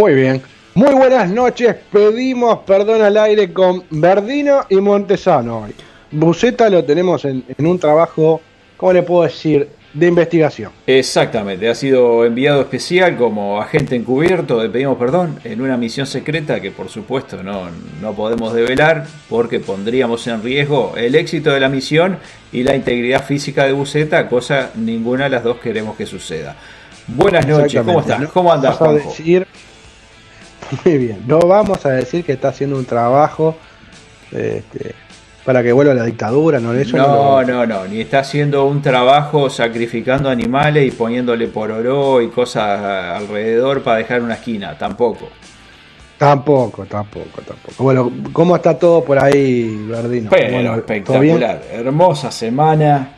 Muy bien. Muy buenas noches. Pedimos perdón al aire con Verdino y Montesano hoy. Buceta lo tenemos en, en un trabajo, ¿cómo le puedo decir? De investigación. Exactamente, ha sido enviado especial como agente encubierto de Pedimos Perdón en una misión secreta que por supuesto no, no podemos develar porque pondríamos en riesgo el éxito de la misión y la integridad física de Buceta, cosa ninguna de las dos queremos que suceda. Buenas noches, ¿cómo estás? ¿Cómo andas, Juanjo? decir, muy bien, no vamos a decir que está haciendo un trabajo este, para que vuelva la dictadura, no eso No, lo- no, no, ni está haciendo un trabajo sacrificando animales y poniéndole pororó y cosas alrededor para dejar una esquina, tampoco. Tampoco, tampoco, tampoco. Bueno, ¿cómo está todo por ahí, Verdino? Pero Bueno, espectacular, hermosa semana,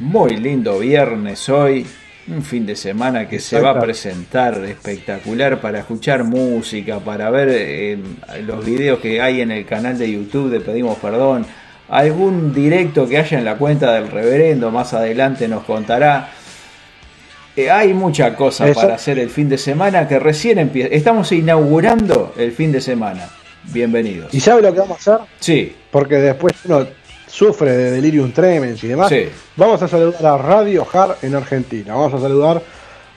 muy lindo viernes hoy, un fin de semana que se va a presentar espectacular para escuchar música, para ver eh, los videos que hay en el canal de YouTube de Pedimos Perdón, algún directo que haya en la cuenta del reverendo, más adelante nos contará. Eh, hay mucha cosa Eso- para hacer el fin de semana que recién empieza. Estamos inaugurando el fin de semana. Bienvenidos. ¿Y sabe lo que vamos a hacer? Sí, Porque después uno sufre de delirium tremens y demás. Sí. Vamos a saludar a Radio Hard en Argentina. Vamos a saludar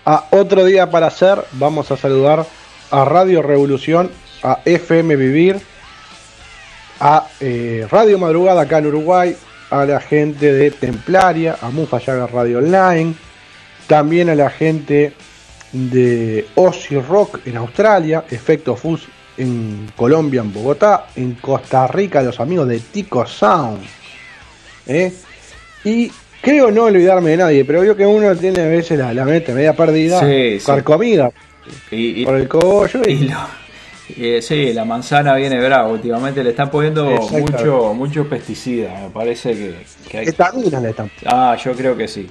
a Otro Día para Hacer. Vamos a saludar a Radio Revolución, a FM Vivir, a eh, Radio Madrugada acá en Uruguay, a la gente de Templaria, a Mufa Llaga Radio Online, también a la gente de Ozzy Rock en Australia, Efecto Fuzz en Colombia, en Bogotá, en Costa Rica, los amigos de Tico Sound. ¿Eh? Y creo no olvidarme de nadie, pero veo que uno tiene a veces la, la mente media perdida, Sí, carcomida y, y- por el cogollo y, y lo- eh, sí, la manzana viene brava. Últimamente le están poniendo mucho, mucho pesticida. Me parece que, que hay. le están. Ah, yo creo que sí.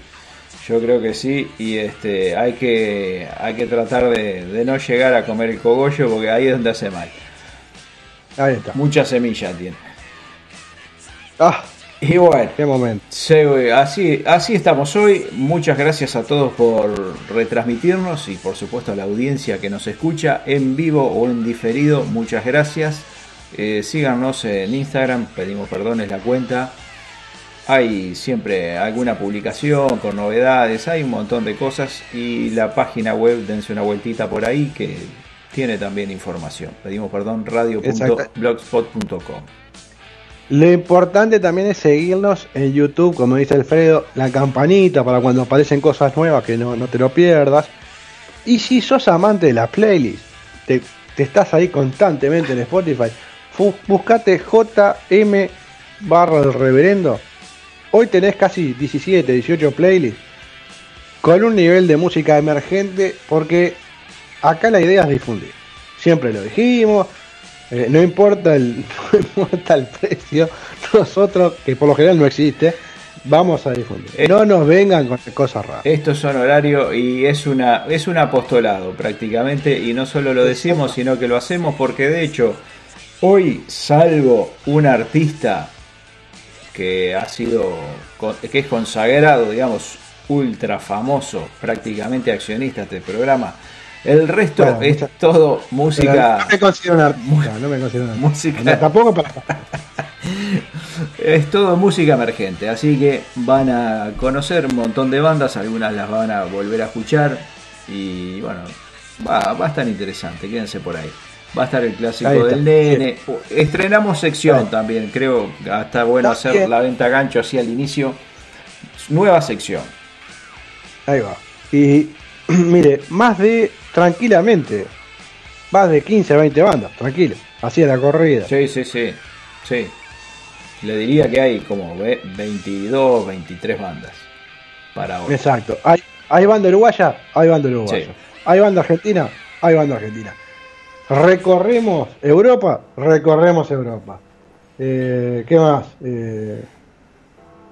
Yo creo que sí. Y este hay que hay que tratar de, de no llegar a comer el cogollo porque ahí es donde hace mal. Ahí está. Mucha semilla tiene. Ah, Y bueno. qué momento. Sí, así, así estamos hoy. Muchas gracias a todos por retransmitirnos y por supuesto a la audiencia que nos escucha en vivo o en diferido. Muchas gracias. Eh, síganos en Instagram, pedimos perdón, es la cuenta. Hay siempre alguna publicación con novedades, hay un montón de cosas y la página web, dense una vueltita por ahí que tiene también información. Pedimos perdón, radio.blogspot.com. Lo importante también es seguirnos en YouTube, como dice Alfredo, la campanita para cuando aparecen cosas nuevas que no, no te lo pierdas. Y si sos amante de la playlist, te, te estás ahí constantemente en Spotify, buscate JM barra del reverendo. Hoy tenés casi 17, 18 playlists con un nivel de música emergente porque acá la idea es difundir. Siempre lo dijimos, eh, no importa el no importa el precio, nosotros, que por lo general no existe, vamos a difundir. Eh. no nos vengan con cosas raras. Esto es honorario y es una es un apostolado prácticamente y no solo lo decimos sino que lo hacemos porque de hecho hoy salvo un artista que ha sido que es consagrado digamos ultra famoso prácticamente accionista de este programa el resto Bueno, es mucha- todo música no me considero un artista, no me considero un artista. música- No, tampoco para. Es todo música emergente, así que van a conocer un montón de bandas, algunas las van a volver a escuchar y bueno, va, va a estar interesante, quédense por ahí. Va a estar el clásico está, del nene. Estrenamos sección también, creo que está bueno hacer bien. la venta gancho así al inicio. Nueva sección. Ahí va. Y mire, más de, tranquilamente, más de 15 a 20 bandas, tranquilo. Así a la corrida. Sí, sí, sí. Sí. Le diría que hay como ve- 22, 23 bandas para hoy. Exacto. ¿Hay, ¿Hay banda uruguaya? Hay banda uruguaya. Sí. ¿Hay banda argentina? Hay banda argentina. Recorremos Europa, recorremos Europa. Eh, ¿Qué más? Eh,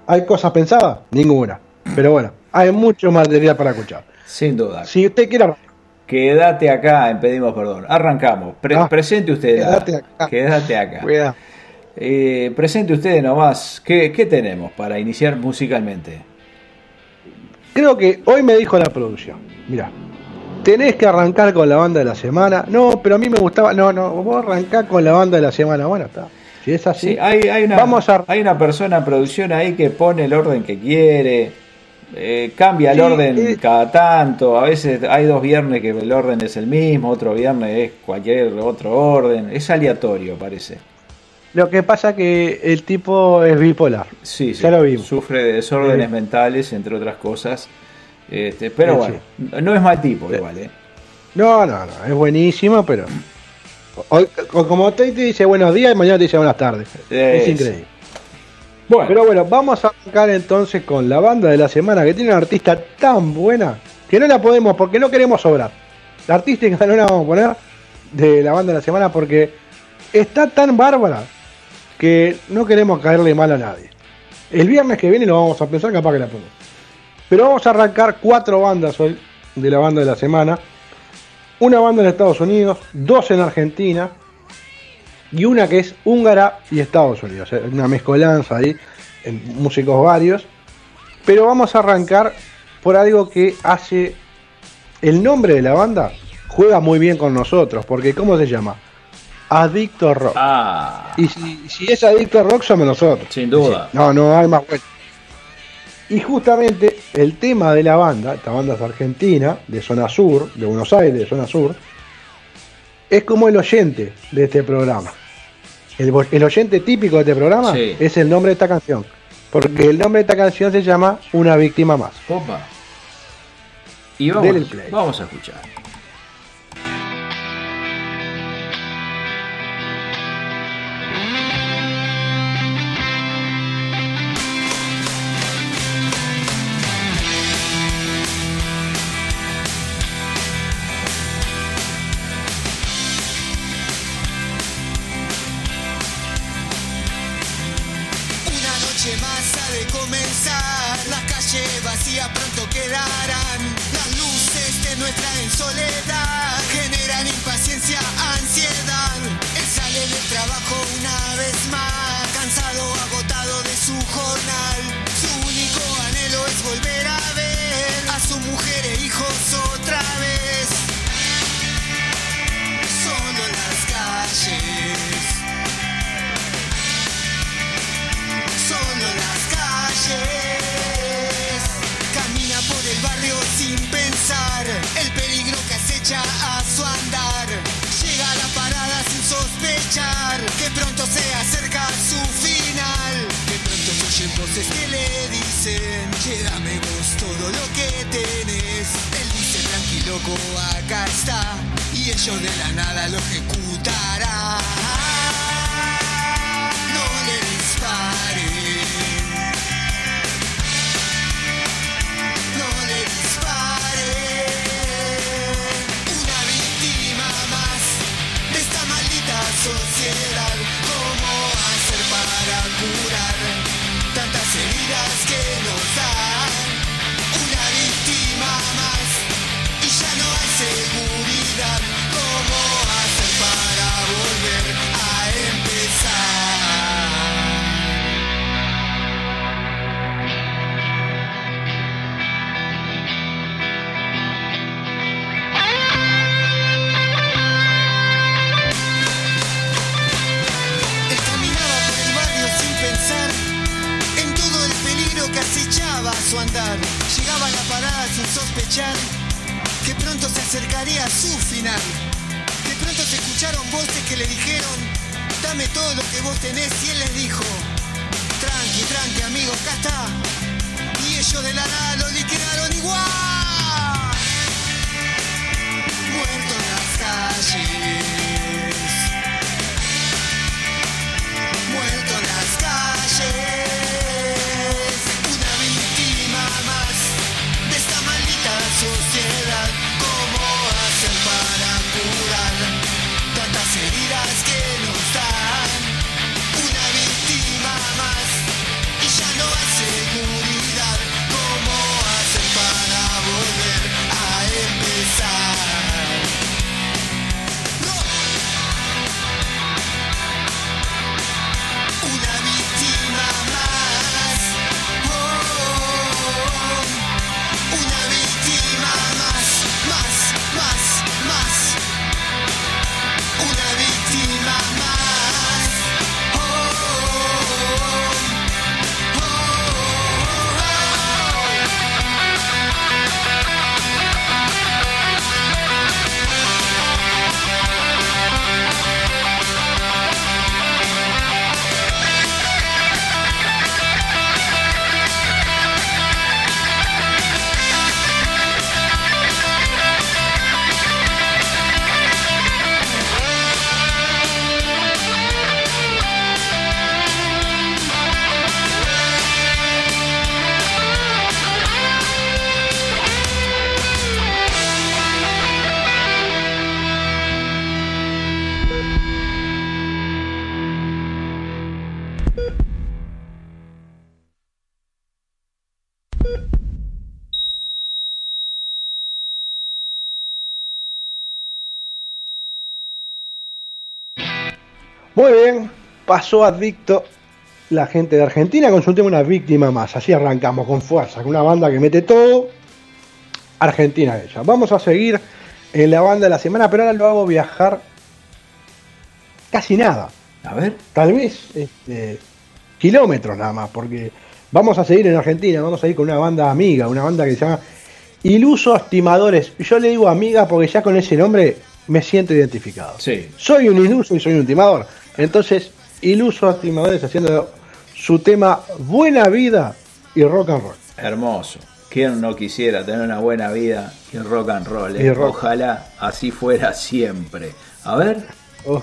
¿Hay cosas pensadas? Ninguna. Pero bueno, hay mucho material para escuchar. Sin duda. Si usted quiere Quédate acá en Pedimos Perdón. Arrancamos. Pre- Ah, presente usted. quédate acá. Quédate acá. Cuidado. Eh, presente usted nomás. ¿Qué, ¿Qué tenemos para iniciar musicalmente? Creo que hoy me dijo la producción. Mira, tenés que arrancar con la banda de la semana. No, pero a mí me gustaba. No, no, vos arrancás con la banda de la semana. Bueno, está. Si es así, Sí, hay, hay una, vamos a. hay una persona en producción ahí que pone el orden que quiere. Eh, cambia el Sí, orden eh. cada tanto. A veces hay dos viernes que el orden es el mismo. Otro viernes es cualquier otro orden. Es aleatorio, parece. Lo que pasa que el tipo es bipolar. Sí, sí. Ya lo vimos. Sufre de desórdenes Sí. mentales, entre otras cosas. Este, pero Sí, bueno, no es mal tipo igual, ¿eh? No, no, no, es buenísimo, pero. Hoy, co- como te te dice buenos días y mañana te dice buenas tardes. Es increíble. Pero bueno, vamos a arrancar entonces con la banda de la semana que tiene una artista tan buena que no la podemos, porque no queremos sobrar. La artística no la vamos a poner de la banda de la semana porque está tan bárbara que no queremos caerle mal a nadie. El viernes que viene lo vamos a pensar, capaz que la ponemos. Pero vamos a arrancar cuatro bandas hoy de la banda de la semana. Una banda en Estados Unidos, dos en Argentina y una que es húngara y Estados Unidos. eh, Una mezcolanza ahí, en músicos varios. Pero vamos a arrancar por algo que hace. El nombre de la banda juega muy bien con nosotros, porque ¿cómo se llama? Adicto Rock. ah, Y si, si es Adicto Rock, somos nosotros. Sin duda. No, no hay más bueno. Y justamente el tema de la banda, esta banda es argentina, de zona sur, de Buenos Aires, de zona sur, es como el oyente de este programa. El, oyente típico de este programa Sí. es el nombre de esta canción. Porque el nombre de esta canción se llama Una víctima más. opa. Y vamos, vamos a escuchar. Voces que le dicen: Llévame vos todo lo que tenés. Él dice: Tranquilo, loco, acá está. Y ellos de la nada lo ejecutarán. Que pronto se acercaría a su final. De pronto se escucharon voces que le dijeron, dame todo lo que vos tenés y él les dijo, tranqui, tranqui amigo, acá está. Y ellos de la nada lo liquidaron igual. Muerto en las calles. Muy bien, pasó adicto la gente de Argentina con su tema Una víctima más. Así arrancamos con fuerza, con una banda que mete todo. Argentina ella. Vamos a seguir en la banda de la semana, pero ahora lo hago viajar casi nada. A ver. Tal vez este, kilómetros nada más, porque vamos a seguir en Argentina, vamos a ir con una banda amiga, una banda que se llama Iluso Estimadores. Yo le digo amiga porque ya con ese nombre me siento identificado. Sí. Soy un iluso y soy un timador. Entonces, Iluso Estimadores haciendo su tema Buena Vida y Rock and Roll. Hermoso. ¿Quién no quisiera tener una buena vida y rock and roll? eh? Y rock. Ojalá así fuera siempre. A ver. Oh.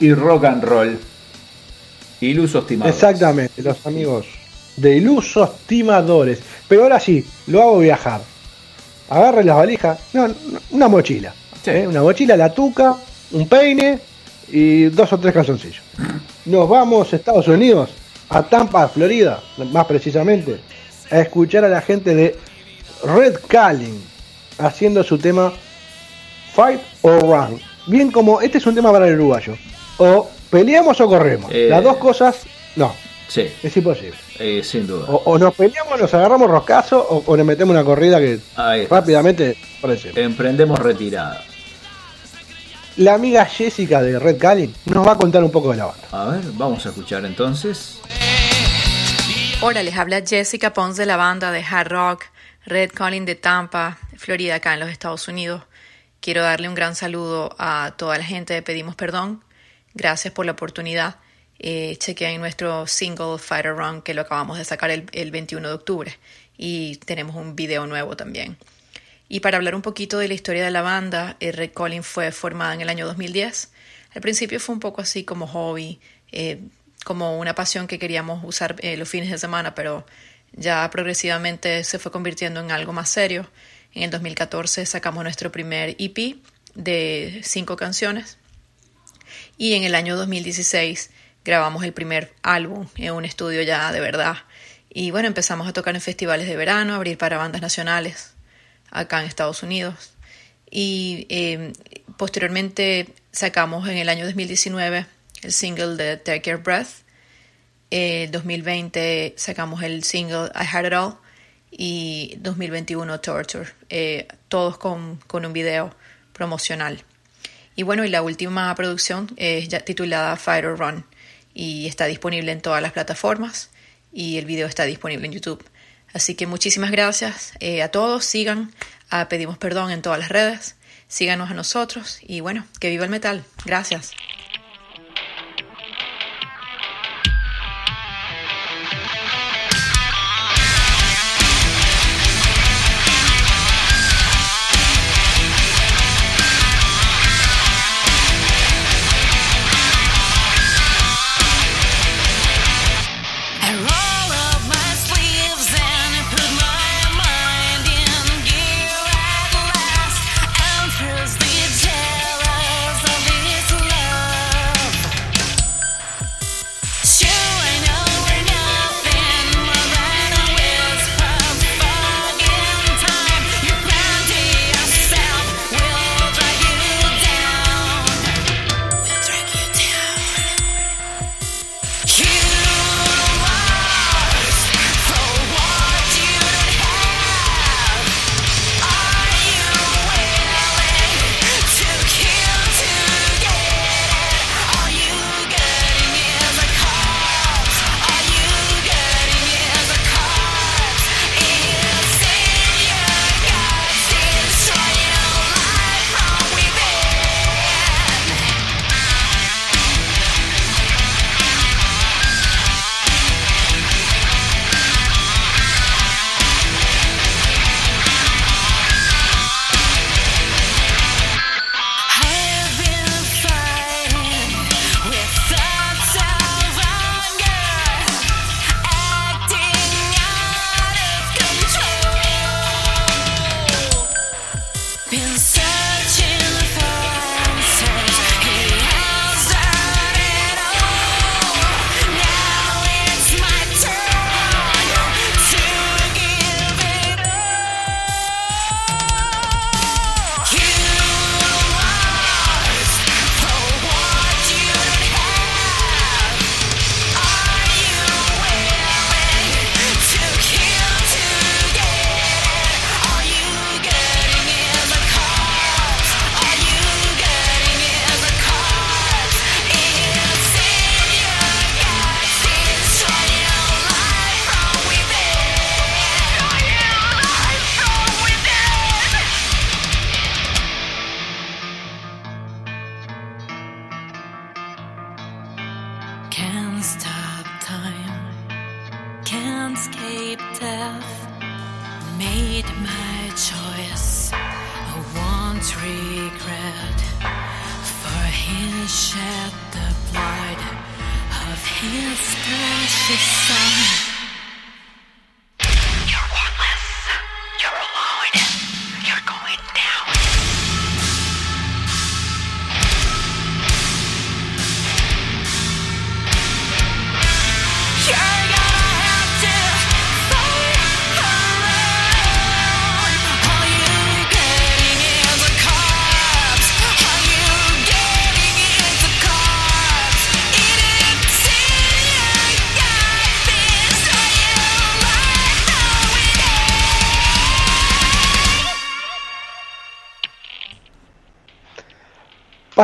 Y rock and roll. Ilusos timadores. Exactamente, los amigos de ilusos timadores. Pero ahora sí, lo hago viajar. Agarre las valijas, no, no, una mochila. Sí. ¿eh? Una mochila, la tuca, un peine y dos o tres calzoncillos. Nos vamos a Estados Unidos, a Tampa, Florida, más precisamente, a escuchar a la gente de Red Calling haciendo su tema Fight or Run. Bien como este es un tema para el uruguayo. O peleamos o corremos. Eh. Las dos cosas, no, Sí, es imposible. eh, sin duda. O, o nos peleamos, nos agarramos roscazo o, o le metemos una corrida que rápidamente aparece. Emprendemos retirada. La amiga Jessica de Red Calling nos va a contar un poco de la banda. A ver, vamos a escuchar entonces. Hola, les habla Jessica Pons de la banda de hard rock Red Calling de Tampa, Florida, acá en los Estados Unidos. Quiero darle un gran saludo a toda la gente de Pedimos Perdón. Gracias por la oportunidad. Eh, chequeen nuestro single Fighter Run que lo acabamos de sacar el, el 21 de octubre y tenemos un video nuevo también. Y para hablar un poquito de la historia de la banda, eh, Red Calling fue formada en el año 2010. Al principio fue un poco así como hobby, eh, como una pasión que queríamos usar eh, los fines de semana, pero ya progresivamente se fue convirtiendo en algo más serio. En el 2014 sacamos nuestro primer EP de cinco canciones y en el año 2016 grabamos el primer álbum en un estudio ya de verdad. Y bueno, empezamos a tocar en festivales de verano, abrir para bandas nacionales acá en Estados Unidos. Y eh, posteriormente sacamos en el año 2019 el single de Take Your Breath. En 2020 sacamos el single I Had It All y 2021 Torture, eh, todos con, con un video promocional. Y bueno, y la última producción es ya titulada Fire or Run y está disponible en todas las plataformas y el video está disponible en YouTube. Así que muchísimas gracias eh, a todos, sigan, a pedimos perdón en todas las redes, síganos a nosotros y bueno, que viva el metal. Gracias.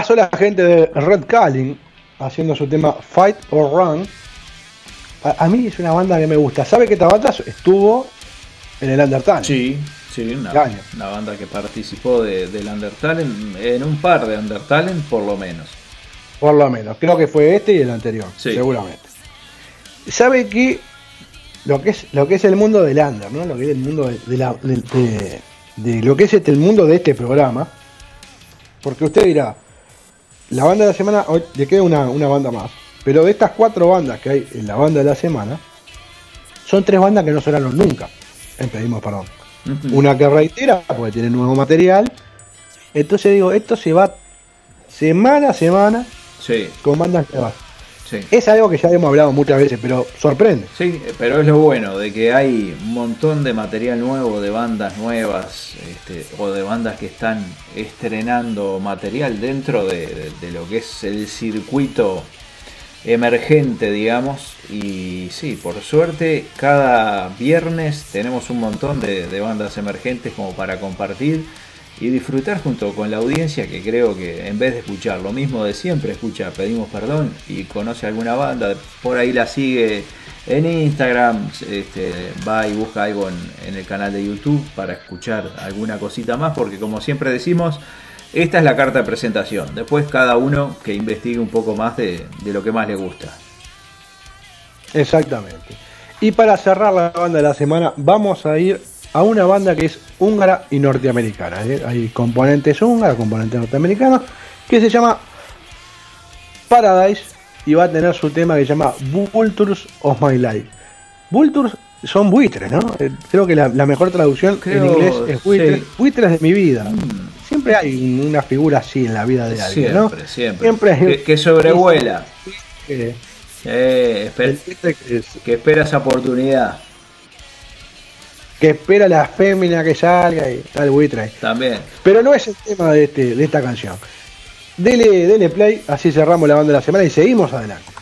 Pasó la gente de Red Calling haciendo su tema Fight or Run. A, a mí es una banda que me gusta. ¿Sabe que esta banda estuvo en el Undertale? Sí, sí, una, una banda que participó de- del Undertale, en, en un par de Undertale por lo menos. Por lo menos. Creo que fue este y el anterior. Sí. Seguramente. ¿Sabe que lo que es lo que es el mundo del under, ¿no? Lo que es el mundo de, de la- de- de lo que es este, el mundo de este programa. Porque usted dirá, la banda de la semana, hoy le queda una, una banda más. Pero de estas cuatro bandas que hay en la banda de la semana, son tres bandas que no sonaron nunca. En Pedimos Perdón. Una que reitera, porque tiene nuevo material. Entonces digo, esto se va semana a semana Sí, con bandas nuevas. Sí. Es algo que ya hemos hablado muchas veces, pero sorprende. Sí, pero es lo bueno de que hay un montón de material nuevo, de bandas nuevas, este, o de bandas que están estrenando material dentro de, de- de lo que es el circuito emergente, digamos. Y sí, por suerte, cada viernes tenemos un montón de, de bandas emergentes como para compartir y disfrutar junto con la audiencia que creo que en vez de escuchar lo mismo de siempre, escucha Pedimos Perdón y conoce alguna banda, por ahí la sigue en Instagram, este, va y busca algo en, el canal de YouTube para escuchar alguna cosita más, porque como siempre decimos, esta es la carta de presentación. Después cada uno que investigue un poco más de lo que más le gusta. Exactamente. Y para cerrar la banda de la semana, vamos a ir a una banda que es húngara y norteamericana. ¿eh? Hay componentes húngaros, componentes norteamericanos, que se llama Paradise y va a tener su tema que se llama Vultures of My Life. Vultures son buitres, ¿no? Eh, Creo que la, la mejor traducción Creo, en inglés es buitres, sí. buitres de mi vida. Siempre hay una figura así en la vida de alguien, ¿no? Siempre, siempre. Siempre hay- Que, que sobrevuela. Eh, Eh, esper- que espera esa oportunidad. Que espera la fémina que salga y tal buitre ahí. También. Pero no es el tema de, este, de esta canción. Dele, dele play, así cerramos la banda de la semana y seguimos adelante.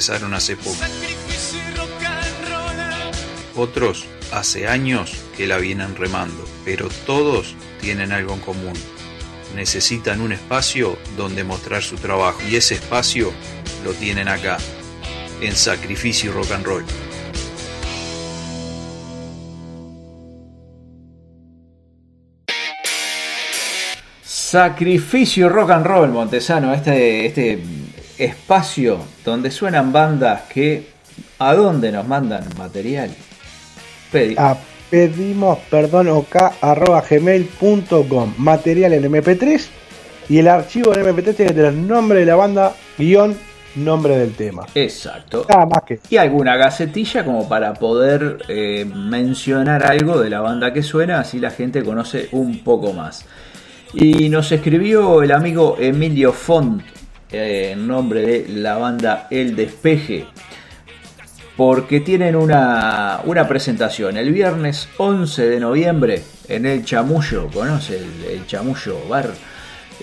Empezaron hace poco. Otros hace años que la vienen remando, pero todos tienen algo en común. Necesitan un espacio donde mostrar su trabajo y ese espacio lo tienen acá, en Sacrificio Rock and Roll. Sacrificio Rock and Roll, Montesano, este, este espacio donde suenan bandas que a dónde nos mandan material. Pedi- A pedimos perdón ok arroba gmail.com material en mp3 y el archivo en mp3 tiene que tener nombre de la banda guion nombre del tema Exacto. nada más que Y alguna gacetilla como para poder eh, mencionar algo de la banda que suena, así la gente conoce un poco más. Y nos escribió el amigo Emilio Font, eh, en nombre de la banda El Despeje, porque tienen una, una presentación el viernes 11 de noviembre en el Chamullo, ¿conoce el, el Chamullo Bar?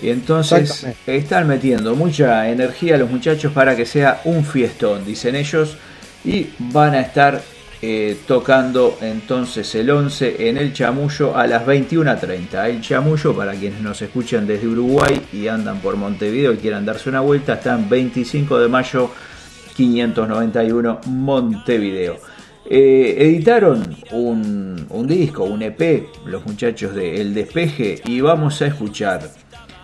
Y entonces están metiendo mucha energía a los muchachos para que sea un fiestón, dicen ellos, y van a estar eh, tocando entonces el 11 en el Chamullo a las 21.30. El Chamullo, para quienes nos escuchan desde Uruguay y andan por Montevideo y quieran darse una vuelta, está en 25 de mayo 591 Montevideo. Eh, editaron un, un disco, un EP, los muchachos de El Despeje, y vamos a escuchar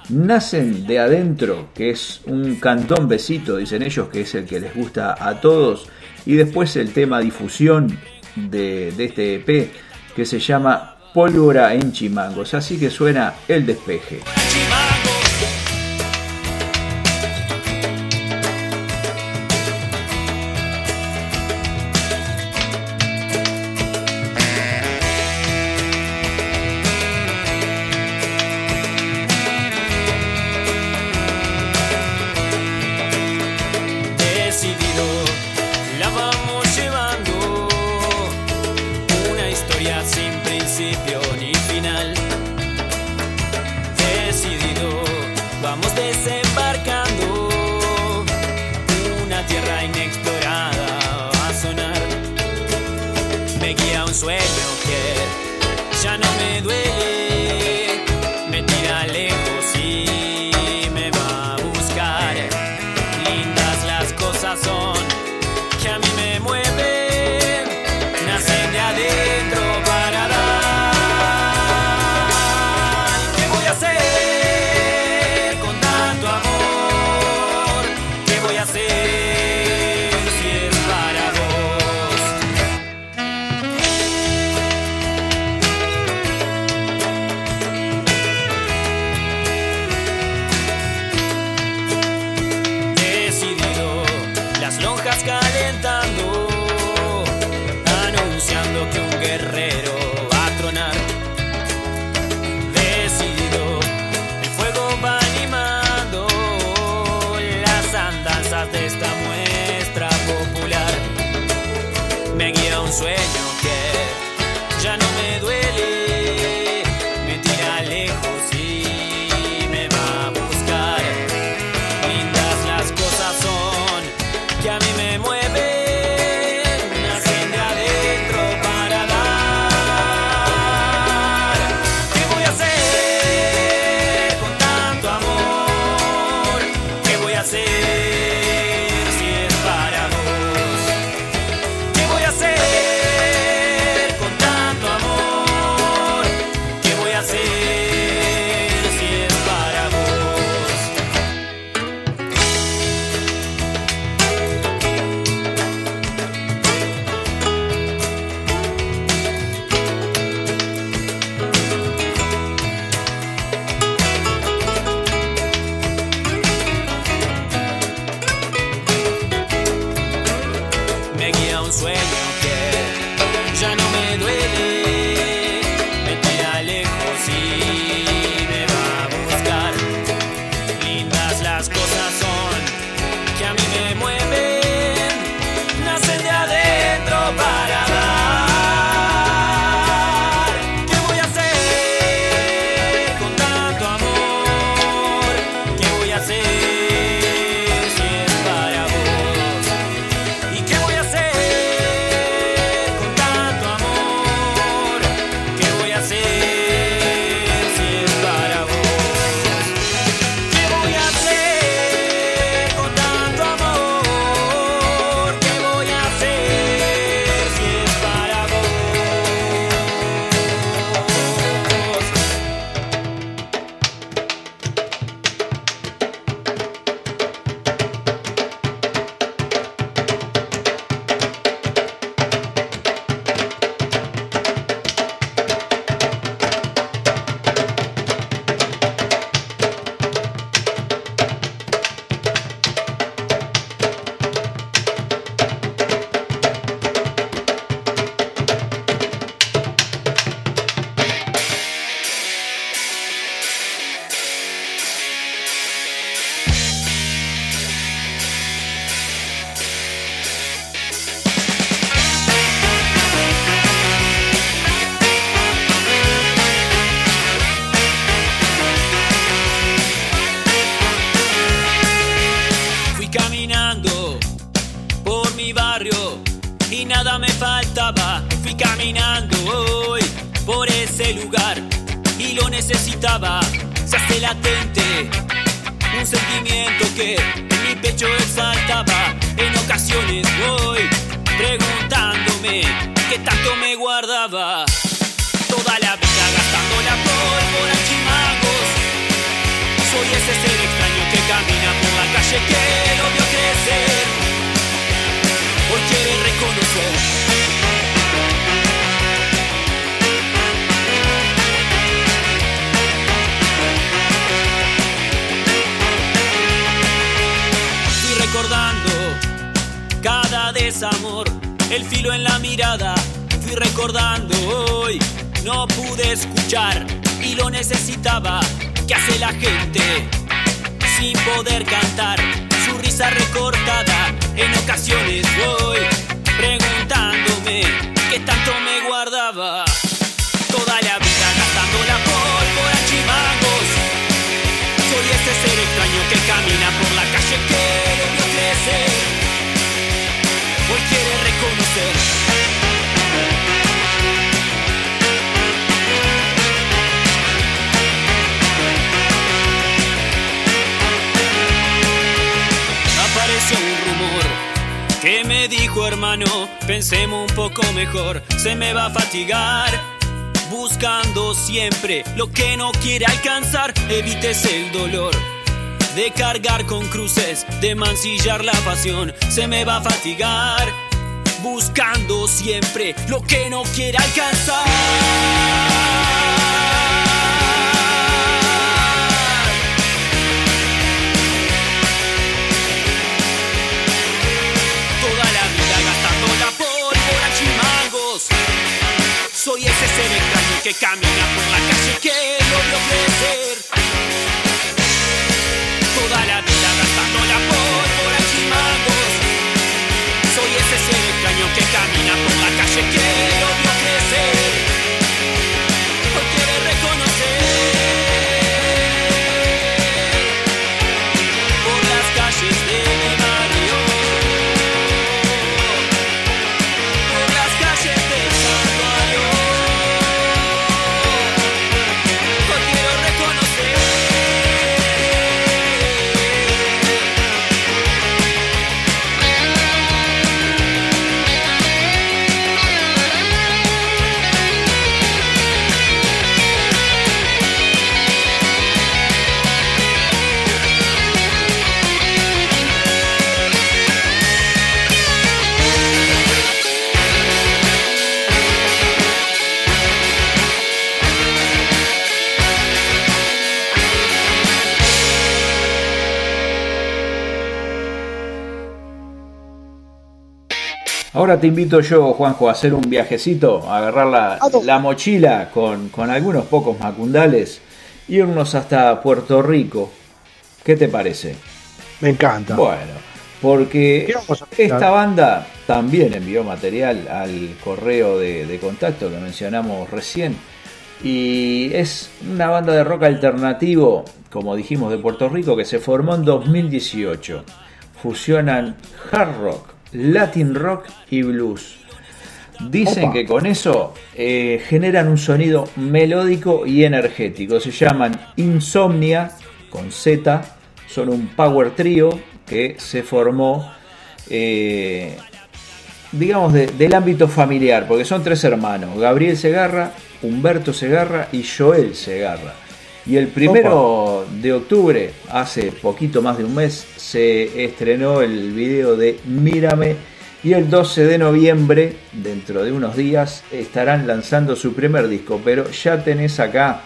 Nacen de Adentro, que es un cantón besito, dicen ellos, que es el que les gusta a todos, y después el tema difusión de, de este EP, que se llama Pólvora en Chimangos, así que suena El Despeje. De mancillar la pasión, se me va a fatigar. Buscando siempre lo que no quiere alcanzar. Toda la vida gastando la pólvora en chimangos. Soy ese ser extraño que camina por la calle que lo vio crecer. Camina por la calle que lo vio crecer. Ahora te invito yo, Juanjo, a hacer un viajecito, a agarrar la, la mochila con, con algunos pocos macundales, irnos hasta Puerto Rico. ¿Qué te parece? Me encanta. Bueno, porque esta banda también envió material al correo de, de contacto que mencionamos recién. Y es una banda de rock alternativo, como dijimos, de Puerto Rico, que se formó en 2018. Fusionan hard rock, latin rock y blues. Dicen Opa. que con eso eh, generan un sonido melódico y energético. Se llaman Insomnia, con Z. Son un power trio que se formó, eh, digamos, de- del ámbito familiar, porque son tres hermanos. Gabriel Segarra, Humberto Segarra y Joel Segarra. Y el primero de octubre, hace poquito más de un mes, se estrenó el video de Mírame. Y el 12 de noviembre, dentro de unos días, estarán lanzando su primer disco. Pero ya tenés acá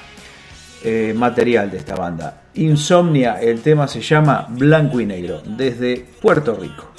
eh, material de esta banda. Insomnia, el tema se llama Blanco y Negro, desde Puerto Rico.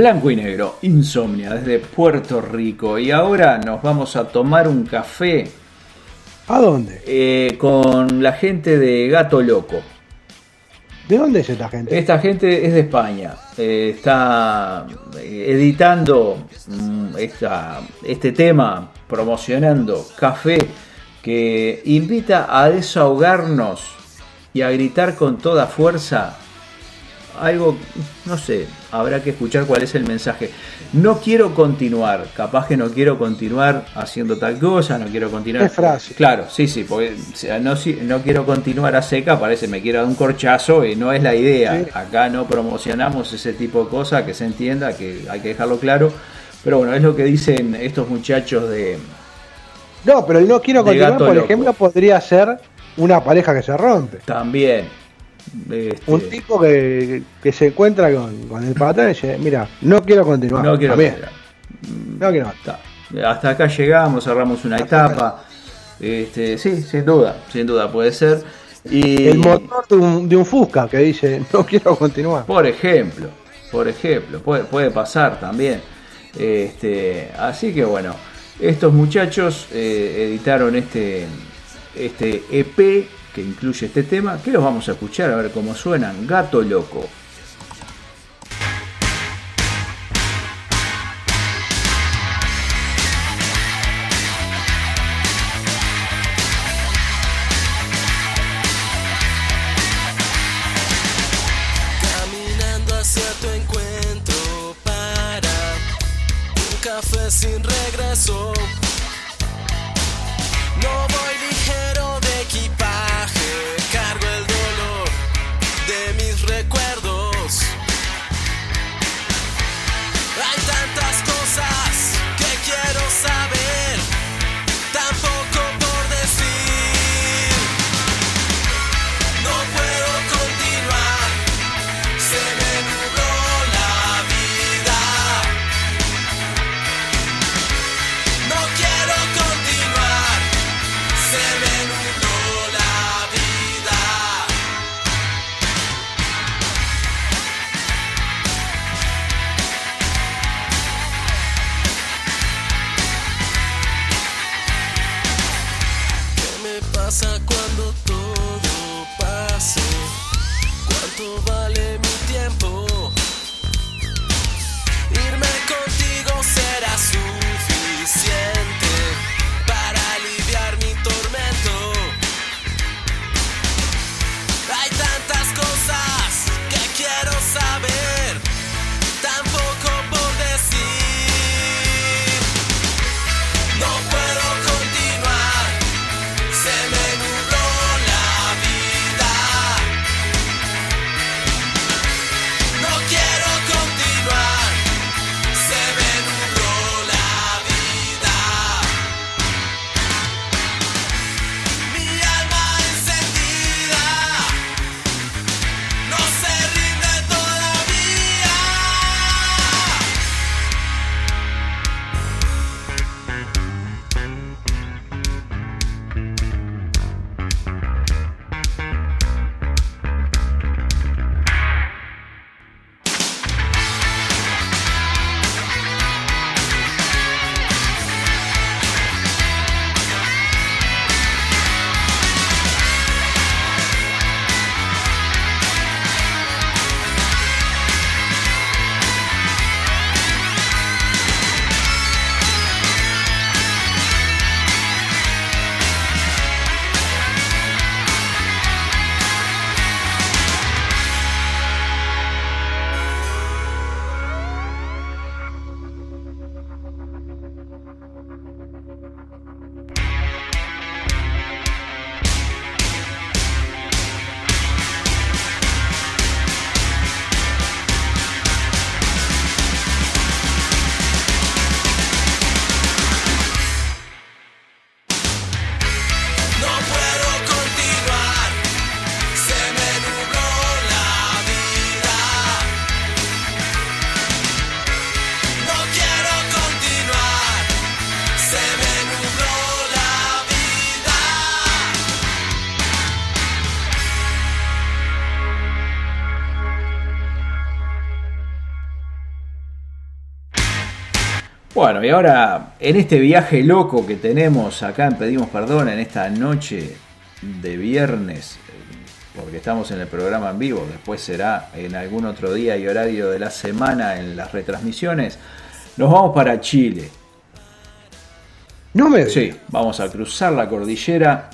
Blanco y negro, insomnia desde Puerto Rico. Y ahora nos vamos a tomar un café ¿A dónde? eh, con la gente de Gato Loco. ¿De dónde es esta gente? Esta gente es de España. eh, está eh, editando mm, esta- este tema, promocionando café que invita a desahogarnos y a gritar con toda fuerza algo, no sé, habrá que escuchar cuál es el mensaje. No quiero continuar, capaz que no quiero continuar haciendo tal cosa, no quiero continuar. Es frase. Claro, sí, sí, porque o sea, no, si- no quiero continuar a seca, parece me quiero dar un corchazo y no es la idea. Sí. Acá no promocionamos ese tipo de cosas, que se entienda, que hay que dejarlo claro. Pero bueno, es lo que dicen estos muchachos de... No, pero el no quiero continuar, por loco. ejemplo, podría ser una pareja que se rompe. También. Este, Un tipo que, que se encuentra con, con el patrón y dice, mira, no quiero continuar. no quiero continuar. No quiero. Está. Hasta acá llegamos, cerramos una etapa. Este, sí, sin duda, sin duda puede ser. Y El motor de un, de un Fusca que dice, no quiero continuar. por ejemplo, por ejemplo, puede, puede pasar también. Este, así que bueno, estos muchachos eh, editaron este, este EP que incluye este tema, que los vamos a escuchar a ver cómo suenan. Gato Loco. Bueno, y ahora en este viaje loco que tenemos acá en Pedimos Perdón, en esta noche de viernes, porque estamos en el programa en vivo, después será en algún otro día y horario de la semana en las retransmisiones, nos vamos para Chile. No me Sí, vamos a cruzar la cordillera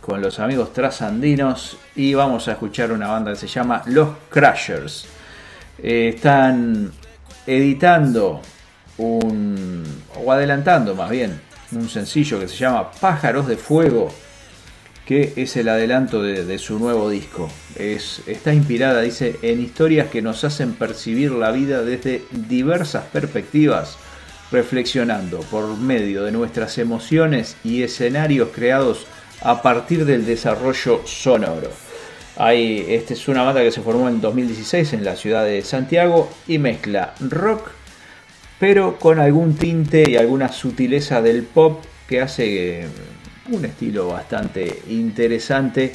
con los amigos trasandinos y vamos a escuchar una banda que se llama Los Crashers. Eh, están editando un, o adelantando más bien, un sencillo que se llama Pájaros de Fuego, que es el adelanto de, su nuevo disco. Es, está inspirada, dice, en historias que nos hacen percibir la vida desde diversas perspectivas, reflexionando por medio de nuestras emociones y escenarios creados a partir del desarrollo sonoro. Hay, esta es una banda que se formó en 2016 en la ciudad de Santiago y mezcla rock, pero con algún tinte y alguna sutileza del pop que hace eh, un estilo bastante interesante.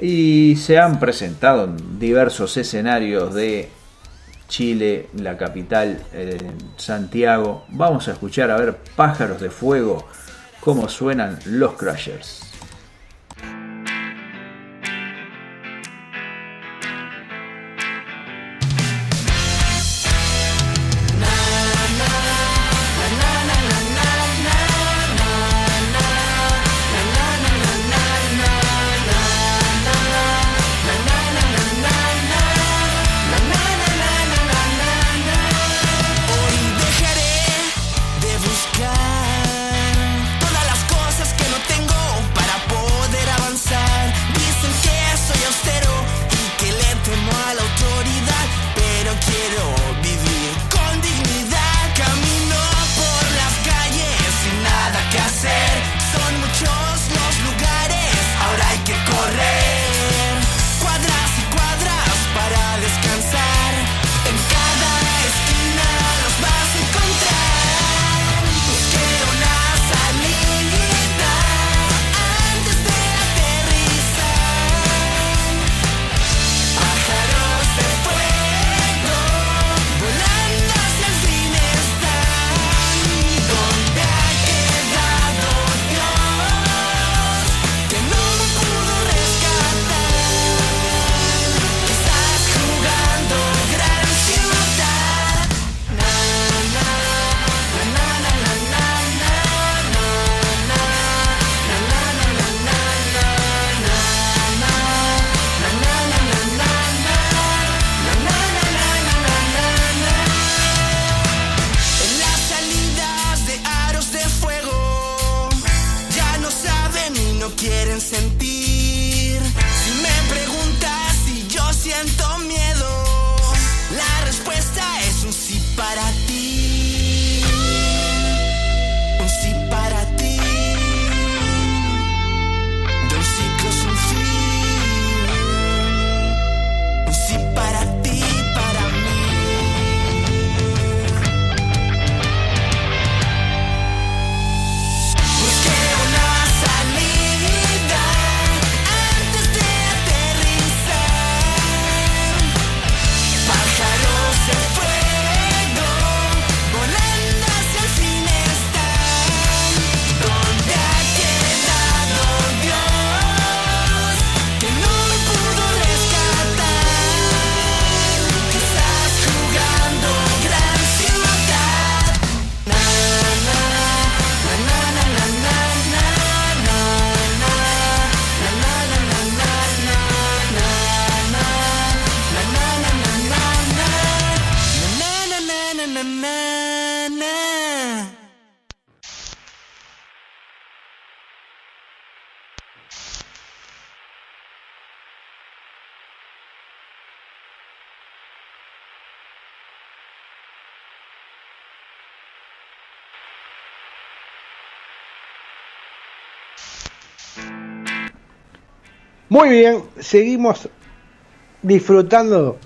Y se han presentado en diversos escenarios de Chile, la capital, eh, Santiago. Vamos a escuchar a ver Pájaros de Fuego, cómo suenan los Crushers. Muy bien, seguimos disfrutando,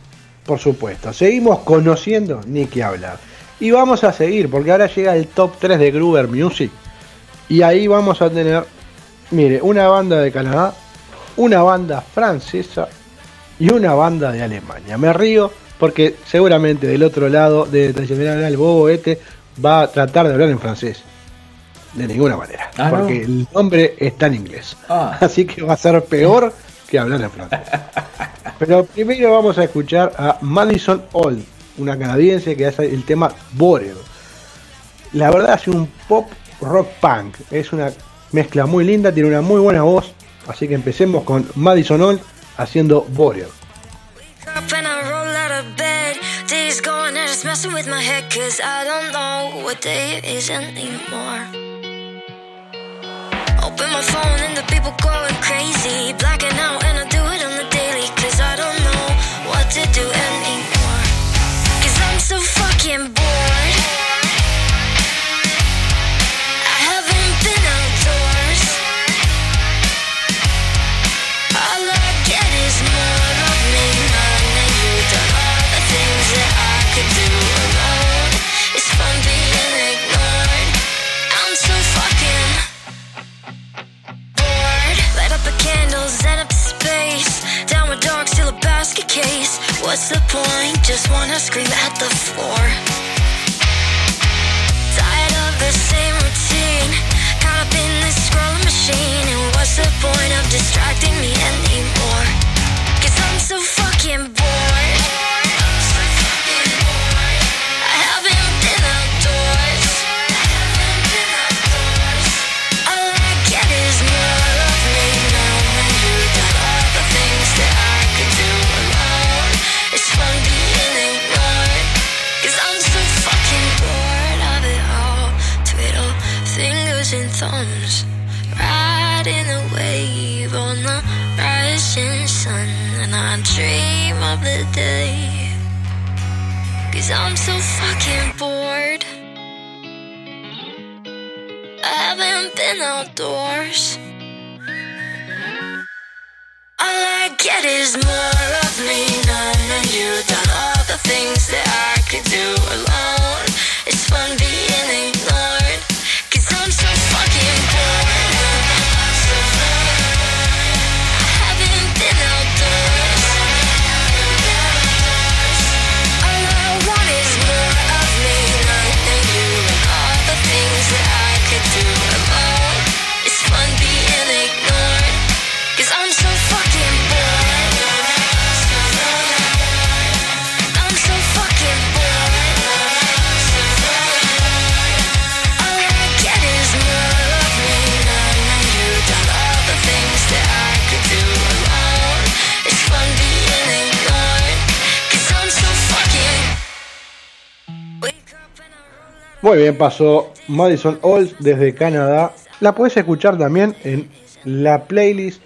por supuesto. Seguimos conociendo ni que hablar. Y vamos a seguir, porque ahora llega el top 3 de Gruber Music. Y ahí vamos a tener, mire, una banda de Canadá, una banda francesa y una banda de Alemania. Me río porque seguramente del otro lado de Tradicional Bobo este va a tratar de hablar en francés. De ninguna manera. Ah, ¿no? porque el nombre está en inglés. Ah. Así que va a ser peor que hablar en francés. Pero primero vamos a escuchar a Madison Old, una canadiense que hace el tema Boreal. La verdad hace un pop rock punk. Es una mezcla muy linda, tiene una muy buena voz. Así que empecemos con Madison Old haciendo Boreal. up and I roll out of bed. Days going and it's messing with my head cause I don't know what day it is anymore. Open my phone and the people pasó Madison Old desde Canadá. La puedes escuchar también en la playlist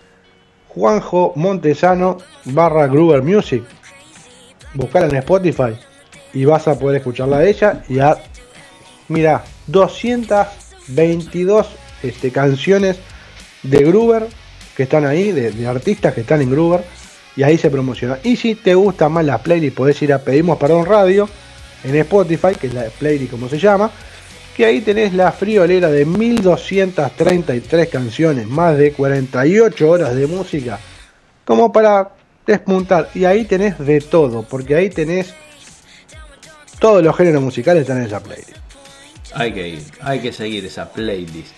Juanjo Montesano barra Gruber Music. Buscar en Spotify y vas a poder escucharla de ella. Y a, mira, 222 este, canciones de Gruber que están ahí, de, artistas que están en Gruber. Y ahí se promociona. Y si te gusta más la playlist, podés ir a Pedimos Perdón Radio en Spotify, que es la playlist como se llama, que ahí tenés la friolera de 1233 canciones, más de 48 horas de música, como para despuntar. Y ahí tenés de todo, porque ahí tenés todos los géneros musicales están en esa playlist. Hay que ir, hay que seguir esa playlist.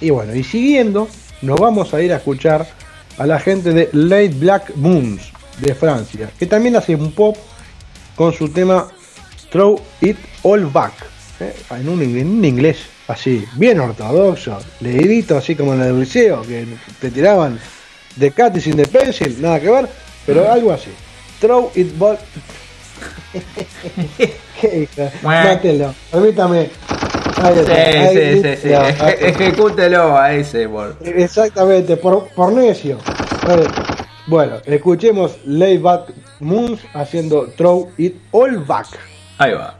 Y bueno, y siguiendo, nos vamos a ir a escuchar a la gente de Late Black Moons de Francia, que también hace un pop con su tema Throw It All Back, ¿eh? en, un, en un inglés así, bien ortodoxo, leidito así como en el liceo, que te tiraban de Catis in the Pencil, nada que ver, pero algo así. Throw It Ball. ¿Qué? Mátelo, permítame. Ahí Sí, ahí sí, sí. Eje- Ejecútelo a ese, por. Exactamente, por, por necio. Bueno, escuchemos Layback Moons haciendo Throw It All Back. Ahí va.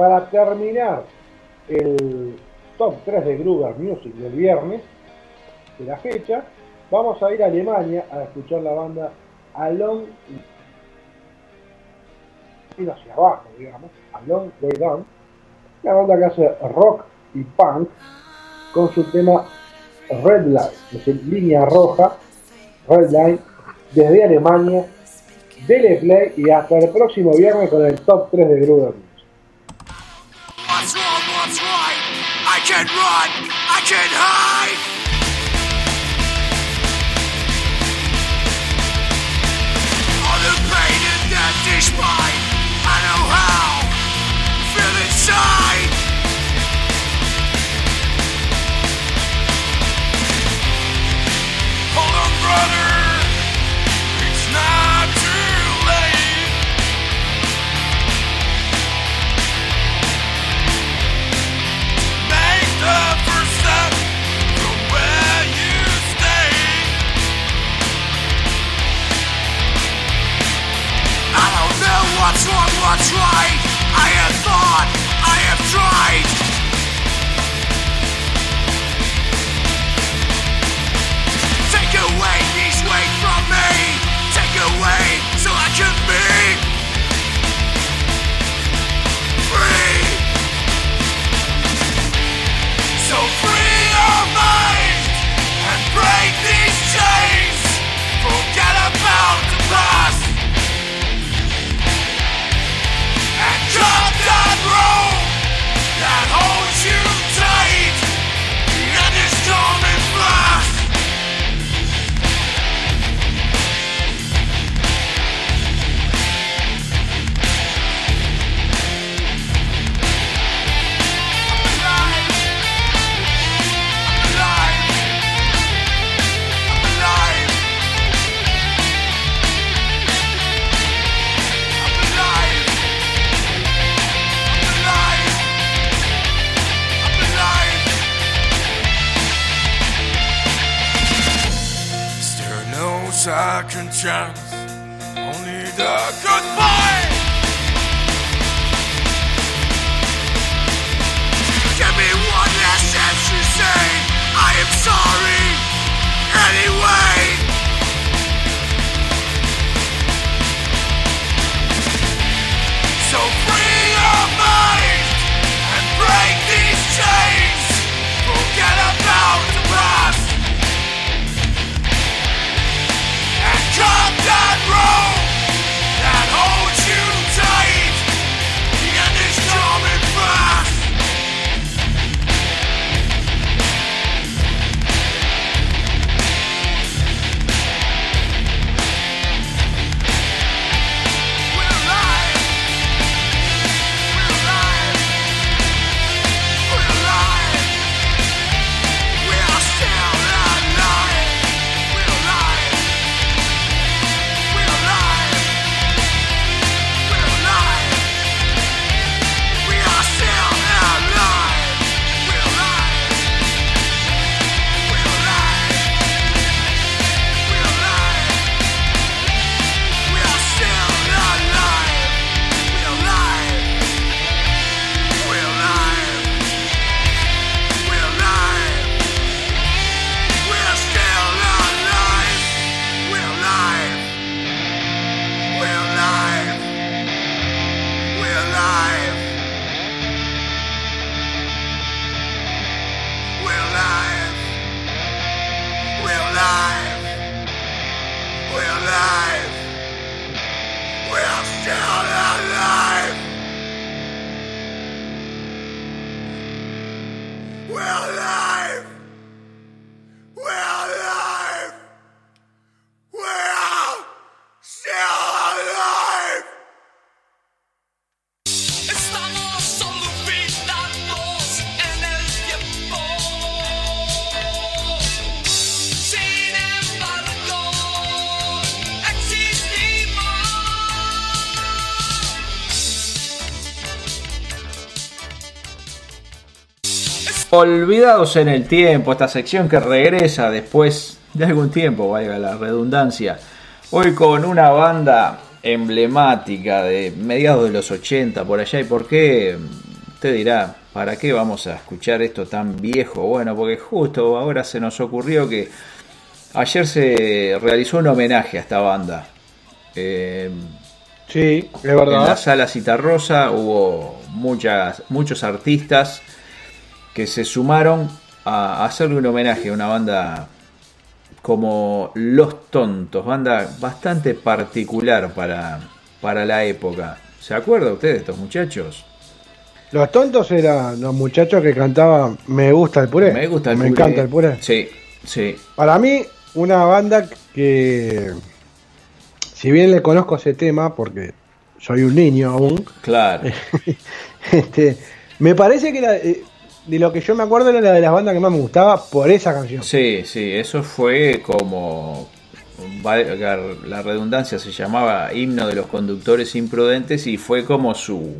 para terminar el top 3 de Gruber Music del viernes, de la fecha, vamos a ir a Alemania a escuchar la banda Along y hacia abajo, digamos, Along Way Down, una banda que hace rock y punk con su tema Red Line, es decir, línea roja, Red Line, desde Alemania, dele play y hasta el próximo viernes con el top 3 de Gruber can run, I can hide. All the pain and death despite, I know how. Feel inside. what's wrong, what's right. I have thought, I have tried. Chance, only the goodbye. Give Olvidados en el tiempo, esta sección que regresa después de algún tiempo, valga la redundancia. Hoy con una banda emblemática de mediados de los 80 por allá. ¿Y por qué? Usted dirá, ¿para qué vamos a escuchar esto tan viejo? Bueno, porque justo ahora se nos ocurrió que ayer se realizó un homenaje a esta banda. Eh, Sí, es en la verdad. sala Citarrosa hubo muchas, muchos artistas que se sumaron a hacerle un homenaje a una banda como Los Tontos, banda bastante particular para, para la época. ¿Se acuerda usted de estos muchachos? Los tontos eran los muchachos que cantaban Me gusta el puré. Me gusta el Me puré. encanta el puré. Sí, sí. Para mí, una banda que, si bien le conozco ese tema, porque soy un niño aún, Claro. este, me parece que era, eh, de lo que yo me acuerdo era la de las bandas que más me gustaba por esa canción. Sí, sí, eso fue como, la redundancia, se llamaba Himno de los Conductores Imprudentes y fue como su,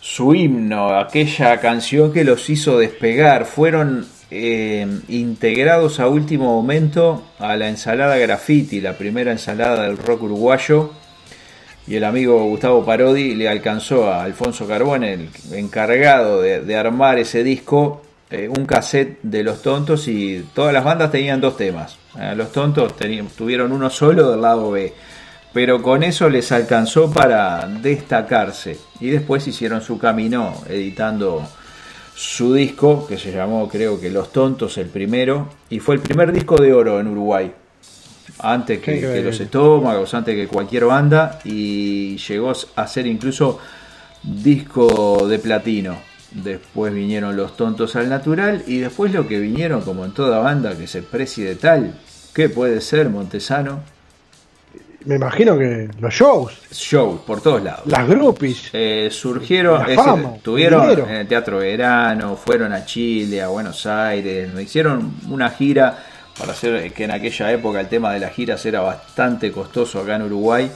su himno, aquella canción que los hizo despegar. Fueron eh, integrados a último momento a la ensalada graffiti, la primera ensalada del rock uruguayo. Y el amigo Gustavo Parodi le alcanzó a Alfonso Carbón, el encargado de, armar ese disco, eh, un cassette de Los Tontos y todas las bandas tenían dos temas. Eh, los Tontos tuvieron uno solo del lado B, pero con eso les alcanzó para destacarse. Y después hicieron su camino editando su disco, que se llamó creo que Los Tontos el primero, y fue el primer disco de oro en Uruguay. Antes que, los estómagos, antes que cualquier banda, y llegó a ser incluso disco de platino. Después vinieron los tontos al natural y después lo que vinieron como en toda banda que se precie de tal, ¿qué puede ser Montesano? Me imagino que los shows, Shows por todos lados. las groupies, Eh, surgieron, La es fama, estuvieron dinero. en el Teatro Verano, fueron a Chile, a Buenos Aires, hicieron una gira para hacer que en aquella época el tema de las giras era bastante costoso acá en Uruguay.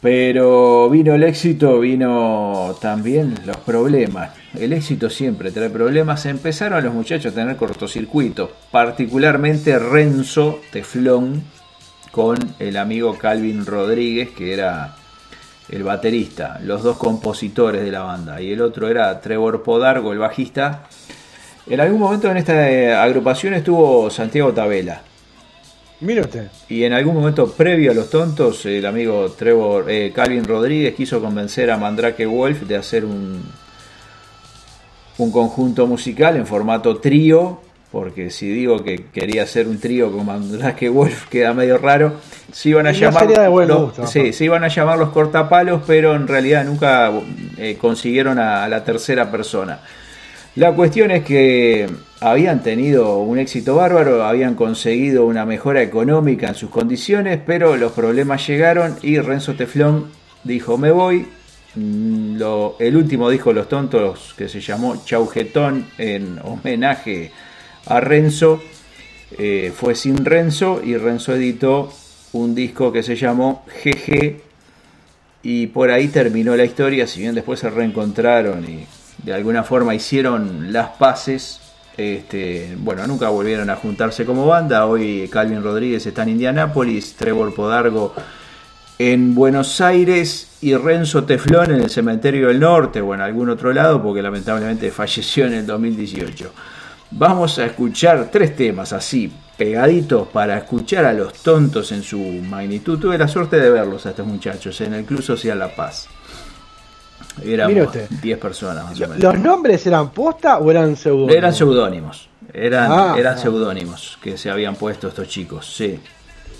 Pero vino el éxito, vino también los problemas. El éxito siempre trae problemas. Empezaron los muchachos a tener cortocircuitos, particularmente Renzo Teflón, con el amigo Calvin Rodríguez, que era el baterista, los dos compositores de la banda, y el otro era Trevor Podargo, el bajista. En algún momento en esta eh, agrupación estuvo Santiago Tabela. Mire usted. Y en algún momento previo a los tontos, el amigo Trevor eh, Calvin Rodríguez quiso convencer a Mandrake Wolf de hacer un, un conjunto musical en formato trío, porque si digo que quería hacer un trío con Mandrake Wolf queda medio raro. Se iban a llamar sería de buen los- gusto, sí, se iban a llamar los cortapalos, pero en realidad nunca eh, consiguieron a, a la tercera persona. La cuestión es que habían tenido un éxito bárbaro, habían conseguido una mejora económica en sus condiciones, pero los problemas llegaron y Renzo Teflón dijo me voy. Mm, lo- el último de Los Tontos que se llamó Chaujetón en homenaje a Renzo eh, fue sin Renzo y Renzo editó un disco que se llamó GG y por ahí terminó la historia, si bien después se reencontraron y de alguna forma hicieron las paces, este, bueno, nunca volvieron a juntarse como banda, hoy Calvin Rodríguez está en Indianápolis, Trevor Podargo en Buenos Aires y Renzo Teflón en el Cementerio del Norte o en algún otro lado porque lamentablemente falleció en el 2018. Vamos a escuchar tres temas así, pegaditos para escuchar a los tontos en su magnitud. Tuve la suerte de verlos a estos muchachos en el Club Social La Paz. Éramos usted. 10 personas más o menos. ¿Los nombres eran posta o eran seudónimos? Eran seudónimos. Eran, Ah, eran ah. seudónimos que se habían puesto estos chicos, sí.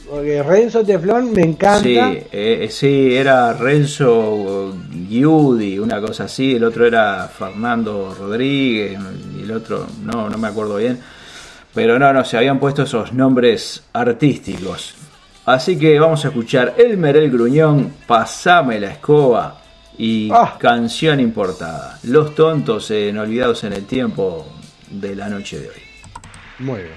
Porque Renzo Teflón me encanta. Sí, eh, sí, era Renzo Giudi, una cosa así, el otro era Fernando Rodríguez, y el otro, no, no me acuerdo bien. Pero no, no, se habían puesto esos nombres artísticos. Así que vamos a escuchar Elmer el Gruñón, Pasame la escoba y Ah. canción importada. Los tontos en Olvidados en el Tiempo de la noche de hoy. Muy bien.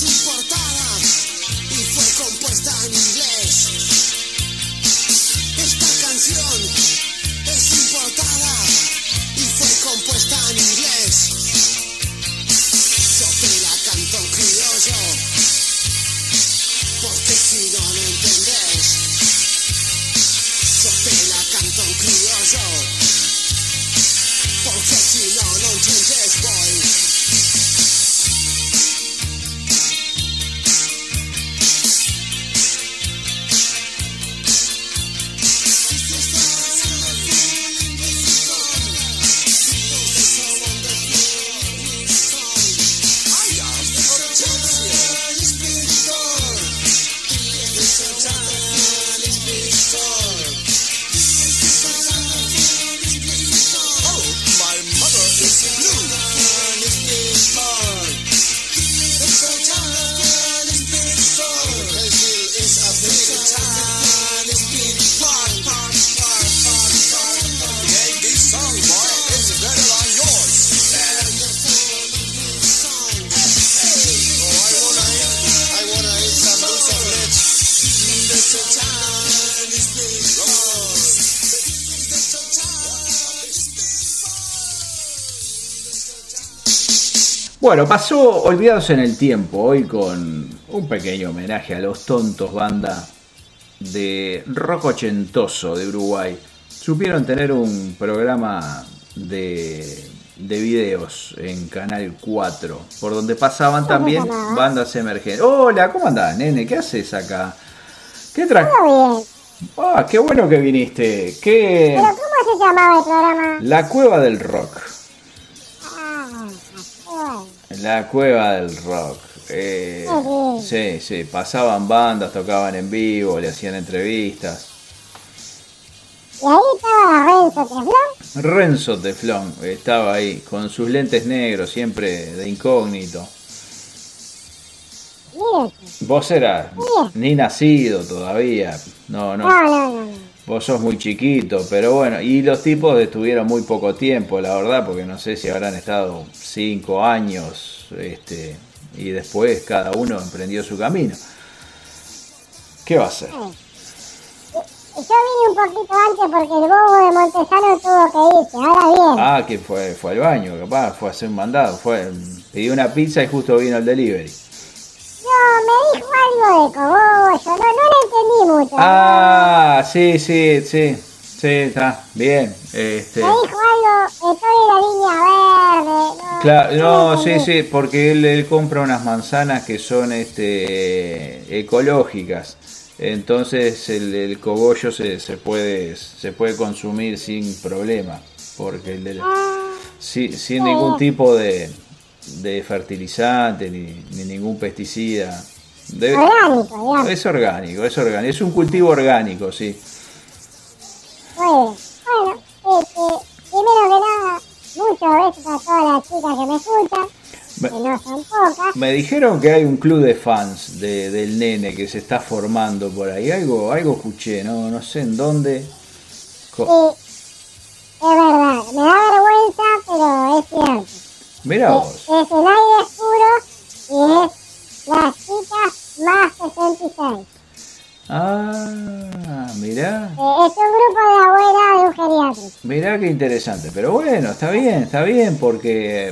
Just wanna Bueno, pasó Olvidados en el Tiempo, hoy con un pequeño homenaje a los tontos banda de rock ochentoso de Uruguay. Supieron tener un programa de, de videos en Canal 4, por donde pasaban también bandas emergentes. Hola, ¿cómo andás, nene? ¿Qué haces acá? ¿Qué tranquilo? Ah, qué bueno que viniste. ¿Qué... ¿Pero cómo se llamaba el programa? La Cueva del Rock. La cueva del rock. Eh, ah, sí, sí, pasaban bandas, tocaban en vivo, le hacían entrevistas. Y ahí estaba Renzo Teflón. Renzo Teflón estaba ahí, con sus lentes negros, siempre de incógnito. Vos eras ni nacido todavía. No, no. No, no, no vos sos muy chiquito, pero bueno, y los tipos estuvieron muy poco tiempo, la verdad, porque no sé si habrán estado cinco años, este, y después cada uno emprendió su camino. ¿Qué va a ser? Ah. Eh, Yo vine un poquito antes porque el bobo de Montesano tuvo que irse, ahora bien. Ah, que fue, fue al baño, capaz, fue a hacer un mandado, fue, pidió una pizza y justo vino el delivery. No, me dijo algo de cogollo. No, no lo entendí mucho. Ah, sí, sí, sí, sí, está, bien. Este, Me dijo algo, estoy en la línea verde. No, Claro, no, sí, sí, porque él, él compra unas manzanas que son este ecológicas. Entonces el, el cogollo se, se puede se puede consumir sin problema, porque el de- sí, sin ningún tipo de, de fertilizante ni, ni ningún pesticida. Debe- Orgánico, digamos. es orgánico, es orgánico, es un cultivo orgánico, sí. Bien. Bueno, este, primero que nada, muchos besos a todas las chicas que me escuchan, Me- que no son pocas. Me dijeron que hay un club de fans de, del nene que se está formando por ahí. Algo, algo escuché, no, no sé en dónde. Co- Sí, es verdad, me da vergüenza, pero es cierto. Mira vos. Es el aire oscuro y es las chicas más 66. Ah, mirá, Eh, es un grupo de abuelas de un geriátrico. mirá qué interesante. Pero bueno, está bien, está bien, porque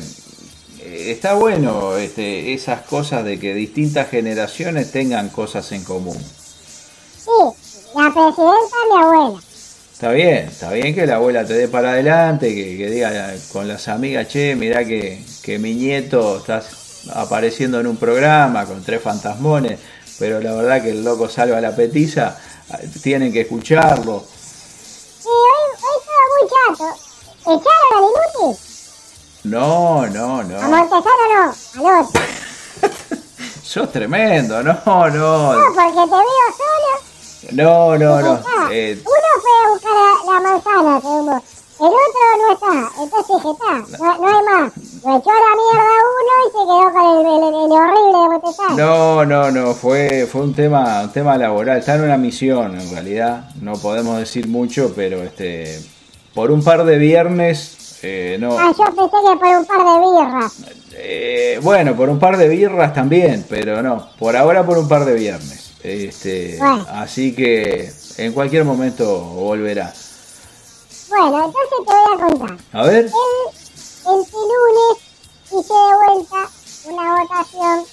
eh, está bueno este, esas cosas de que distintas generaciones tengan cosas en común. Sí, la presidenta es mi abuela. Está bien, está bien que la abuela te dé para adelante, que, que diga con las amigas, che, mirá que, que mi nieto está apareciendo en un programa con tres fantasmones, pero la verdad que el loco salva la petiza, tienen que escucharlo. Sí, hoy, hoy todo muy chato. ¿Echaron al inútil? No, no, A no. Montesano no, al otro. Sos tremendo, no, no, No, porque te veo solo. No, no, no. Eh, Uno fue a buscar la, la manzana, El otro no está. Entonces dije, está, no, no hay más. Lo echó a la mierda uno y se quedó con el, el- el horrible de Montesano. No, no, no, fue, fue un tema, un tema laboral, está en una misión en realidad, no podemos decir mucho, pero este por un par de viernes, eh, no, Ah, yo pensé que por un par de birras. eh, bueno, por un par de birras también, pero no, por ahora por un par de viernes, este, Bueno. así que en cualquier momento volverá. Bueno, entonces te voy a contar. A ver, El, este lunes hice de vuelta una votación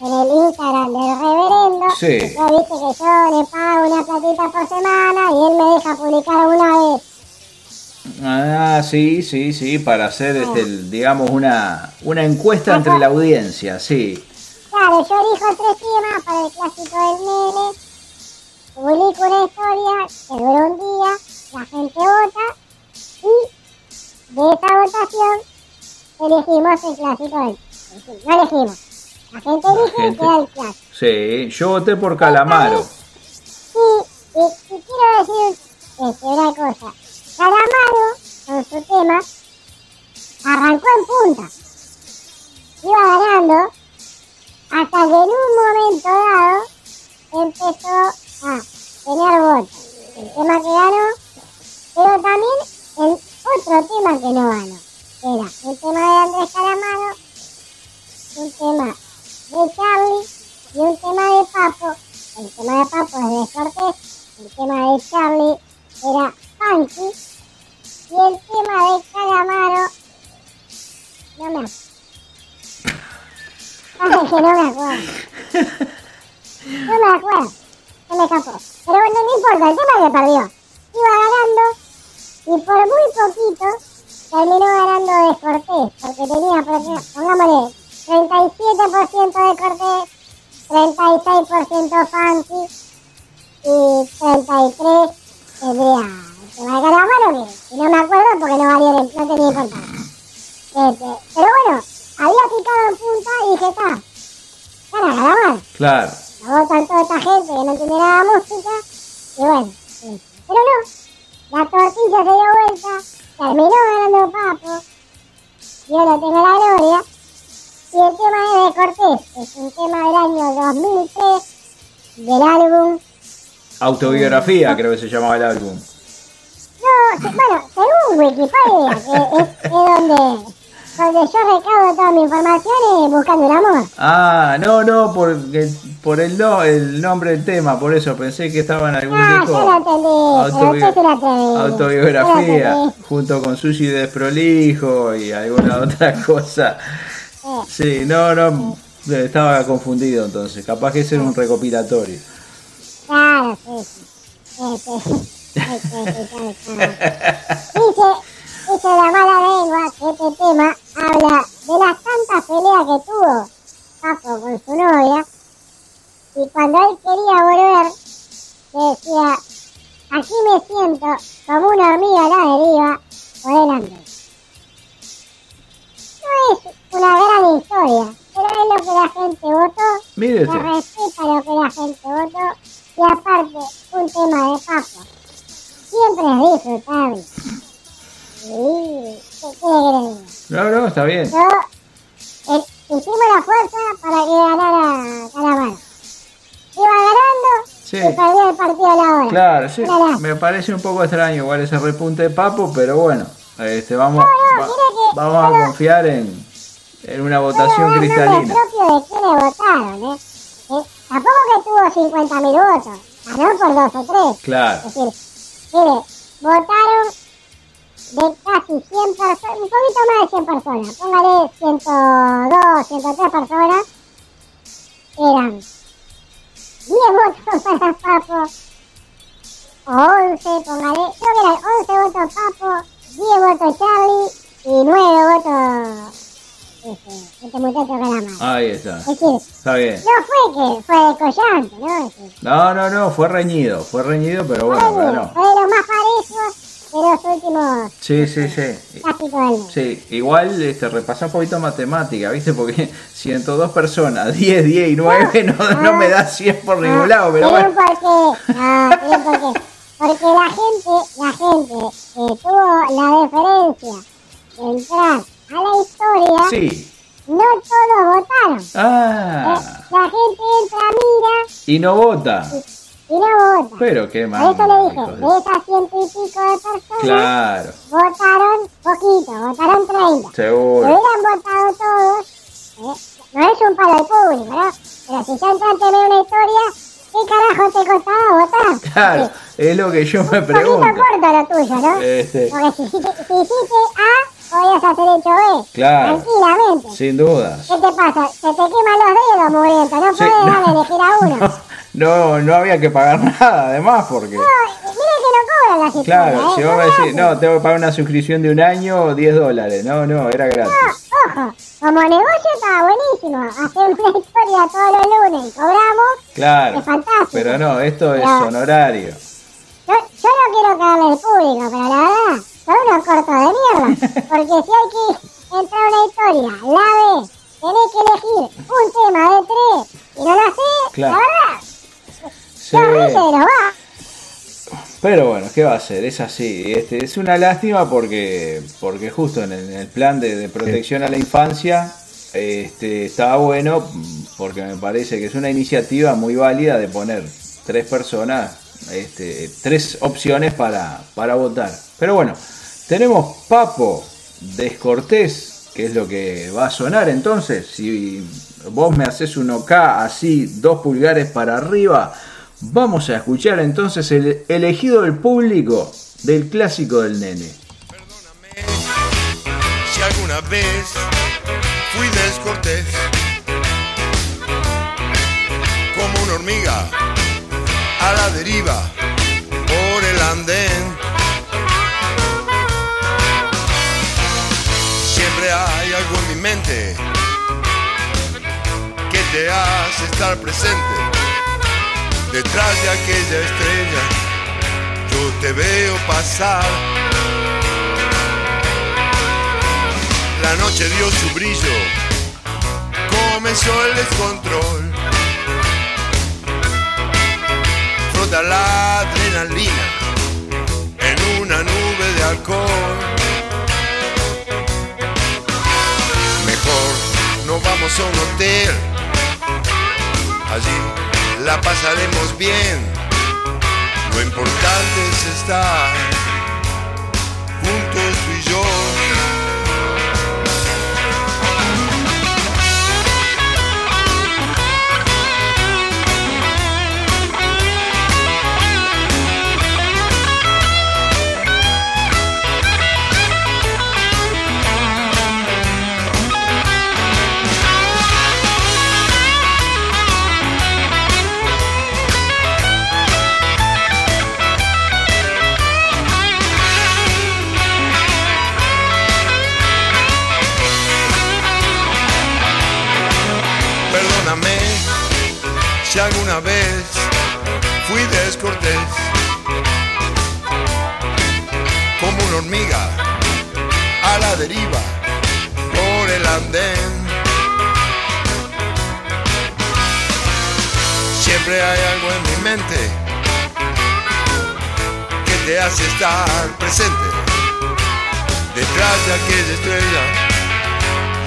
en el Instagram del reverendo. Sí. Ya viste que yo le pago una platita por semana y él me deja publicar una vez. ah, sí, sí, sí, para hacer, este, el- digamos, una, una encuesta entre la audiencia, sí. Claro, yo elijo tres temas para el clásico del nene. Publico una historia que dura un día, la gente vota y de esa votación elegimos el clásico del No elegimos. La gente elige y gente. queda el clásico. Sí, yo voté por Calamaro. Sí, y, y quiero decir este, una cosa. Calamaro, con su tema, arrancó en punta. Iba ganando hasta que en un momento dado empezó a tener votos. El tema que ganó, pero también el otro tema que no ganó. Era un tema de Andrés Calamaro, un tema de Charlie y un tema de Papo. El tema de Papo es de Cortés, el tema de Charlie era Funky y el tema de Calamaro no me acuerdo. Pasa que no me acuerdo. No me acuerdo. Se me escapó. Pero bueno, no importa, el tema que perdió. Iba ganando y por muy poquito terminó ganando de Cortés, porque tenía, pongámosle, 37% de Cortés, 36% Funky y 33 tendría el tema de Calamaro, que no me acuerdo porque no valía, no tenía importancia. Este, pero bueno, había picado en punta y dije, está, gana Calamaro. Claro. La votan toda esta gente que no entiende nada de música. Y bueno, sí. pero no. La tortilla se dio vuelta, terminó ganando Papo. Yo no tengo la gloria. Y el tema es de Cortés, es un tema del año 2003, del álbum. Autobiografía, creo que se llamaba el álbum. No, bueno, según Wikipedia, que es, es donde donde yo recaudo toda mi información es buscando el amor. Ah, no, no, porque, por el, no, el nombre del tema, por eso pensé que estaba en algún Ah, disco. yo lo entendí, se la atrevió. autobiografía, lo junto con Sushi Desprolijo y alguna otra cosa. entendí. Sí, no, no, estaba confundido entonces. Capaz que ese era un recopilatorio. Claro, sí, sí. Este, este, este, claro, claro. Dice, dice la mala lengua que este tema habla de las tantas peleas que tuvo Papo con su novia y cuando él quería volver le decía aquí me siento como una hormiga a la deriva por el hambre. No es una gran historia, pero es lo que la gente votó Mire se respeta lo que la gente votó y aparte un tema de papo siempre es disfrutable. Sí. No, no, está bien. Yo, eh, hicimos la fuerza para que ganara Calamaro. Iba ganando Sí. y perdió el partido a la hora. Claro, sí. Me parece un poco extraño igual ese repunte de Papo, pero bueno, este, vamos, no, va- mire que vamos a confiar en, en una votación nombre cristalina. propio de quienes votaron, ¿eh? Eh, Tampoco que tuvo 50.000 votos, ganó por dos o tres. Claro. Es decir, mire, votaron de casi 100 personas, un poquito más de 100 personas, póngale 102, 103 personas, eran 10 votos para Papo, o 11, póngale, creo que eran 11 votos Papo, 10 votos Charlie y 9 votos este, este muchacho Calamar. Ahí está. Es decir, Está bien. no fue que fue descollante, ¿no? Es decir, No, no, no, fue reñido, fue reñido, pero bueno, ganó. fue de los más parejos los últimos Sí, sí, sí. Sí, igual este, repasá un poquito matemática, ¿viste? Porque 102 personas, 10, 10 y 9 no, no me da 100 por ningún lado, pero bueno. un porqué, no, porqué. Porque la gente, la gente que tuvo la deferencia de entrar a la historia, Sí. no todos votaron. Eh, Ah, La gente entra, mira y no vota. y no vota. Pero qué Por mal. eso le dije, de- esas ciento y pico de personas, Claro, votaron poquito, votaron 30. Si seguro. hubieran votado todos, eh, no es un palo al público, ¿no? Pero si ya entraste en una historia, ¿qué carajo te costaba votar? Claro, es lo que yo me Un poquito pregunto. corto lo tuyo, ¿no? Este, Porque si, hiciste- si hiciste A, podías hacer hecho B. Claro. Tranquilamente. sin dudas. ¿Qué te pasa? Se te queman los dedos, muriendo. No Sí, puedes no. elegir a uno. No, no había que pagar nada, además, porque. No, mire que no cobran las Claro, ¿eh? si No vos me decís, no, tengo que pagar una suscripción de un año o 10 dólares. No, no, era gratis. Ojo, como negocio estaba buenísimo. Hacer una historia todos los lunes y cobramos. Claro. Es fantástico. Pero no, esto es honorario. Yo, yo no quiero cagarle al público, pero la verdad, son unos cortos de mierda. Porque si hay que entrar a una historia, la ves, tenés que elegir un tema de tres y no lo haces, Claro. la verdad, Sí. Pero bueno, ¿qué va a hacer? Es así. Este, es una lástima porque, porque justo en el, en el plan de, de protección a la infancia este, estaba bueno porque me parece que es una iniciativa muy válida de poner tres personas, este, tres opciones para, para votar. Pero bueno, tenemos Papo Descortés, que es lo que va a sonar entonces. Si vos me haces un OK así, dos pulgares para arriba, vamos a escuchar entonces el elegido del público del clásico del nene. Si alguna vez fui descortés, como una hormiga a la deriva por el andén. Siempre hay algo en mi mente que te hace estar presente detrás de aquella estrella. Yo te veo pasar. La noche dio su brillo, comenzó el descontrol. Frota la adrenalina en una nube de alcohol. Mejor no vamos a un hotel, allí la pasaremos bien. Lo importante es estar juntos tú y yo. Si alguna vez fui descortés. Como una hormiga a la deriva por el andén. Siempre hay algo en mi mente que te hace estar presente. Detrás de aquella estrella,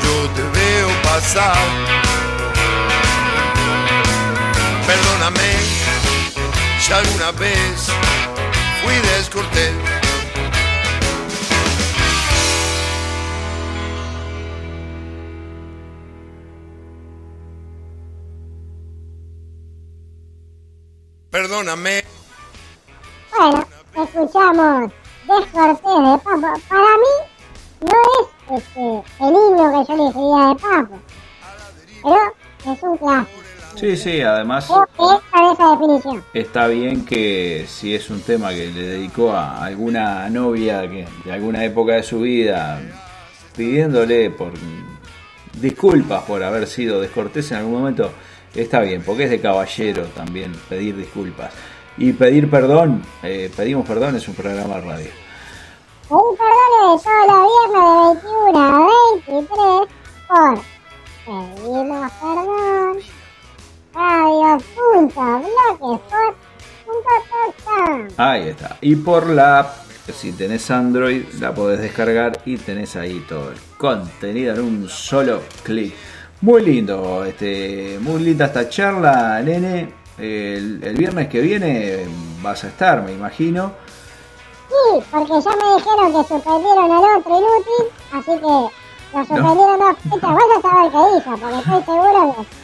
yo te veo pasar. Si alguna vez fui descortés. Perdóname. Bueno, escuchamos Descortés de Papo. Para mí no es este, el himno que yo le seguía de Papo, pero es un clásico. Sí, sí, además está bien que si es un tema que le dedicó a alguna novia que de alguna época de su vida, pidiéndole por disculpas por haber sido descortés en algún momento, está bien, porque es de caballero también pedir disculpas. Y pedir perdón, eh, pedimos perdón, es un programa de radio. Un perdón de todos los viernes de 21 a 23 por Pedimos Perdón Ahí está. Y por la app, si tenés Android, la podés descargar y tenés ahí todo el contenido en un solo clic. Muy lindo, este, muy linda esta charla, nene. El, el viernes que viene vas a estar, me imagino. Sí, porque ya me dijeron que suspendieron al otro inútil, así que lo suspendieron dos fechas. Vos a saber qué hizo, porque estoy seguro que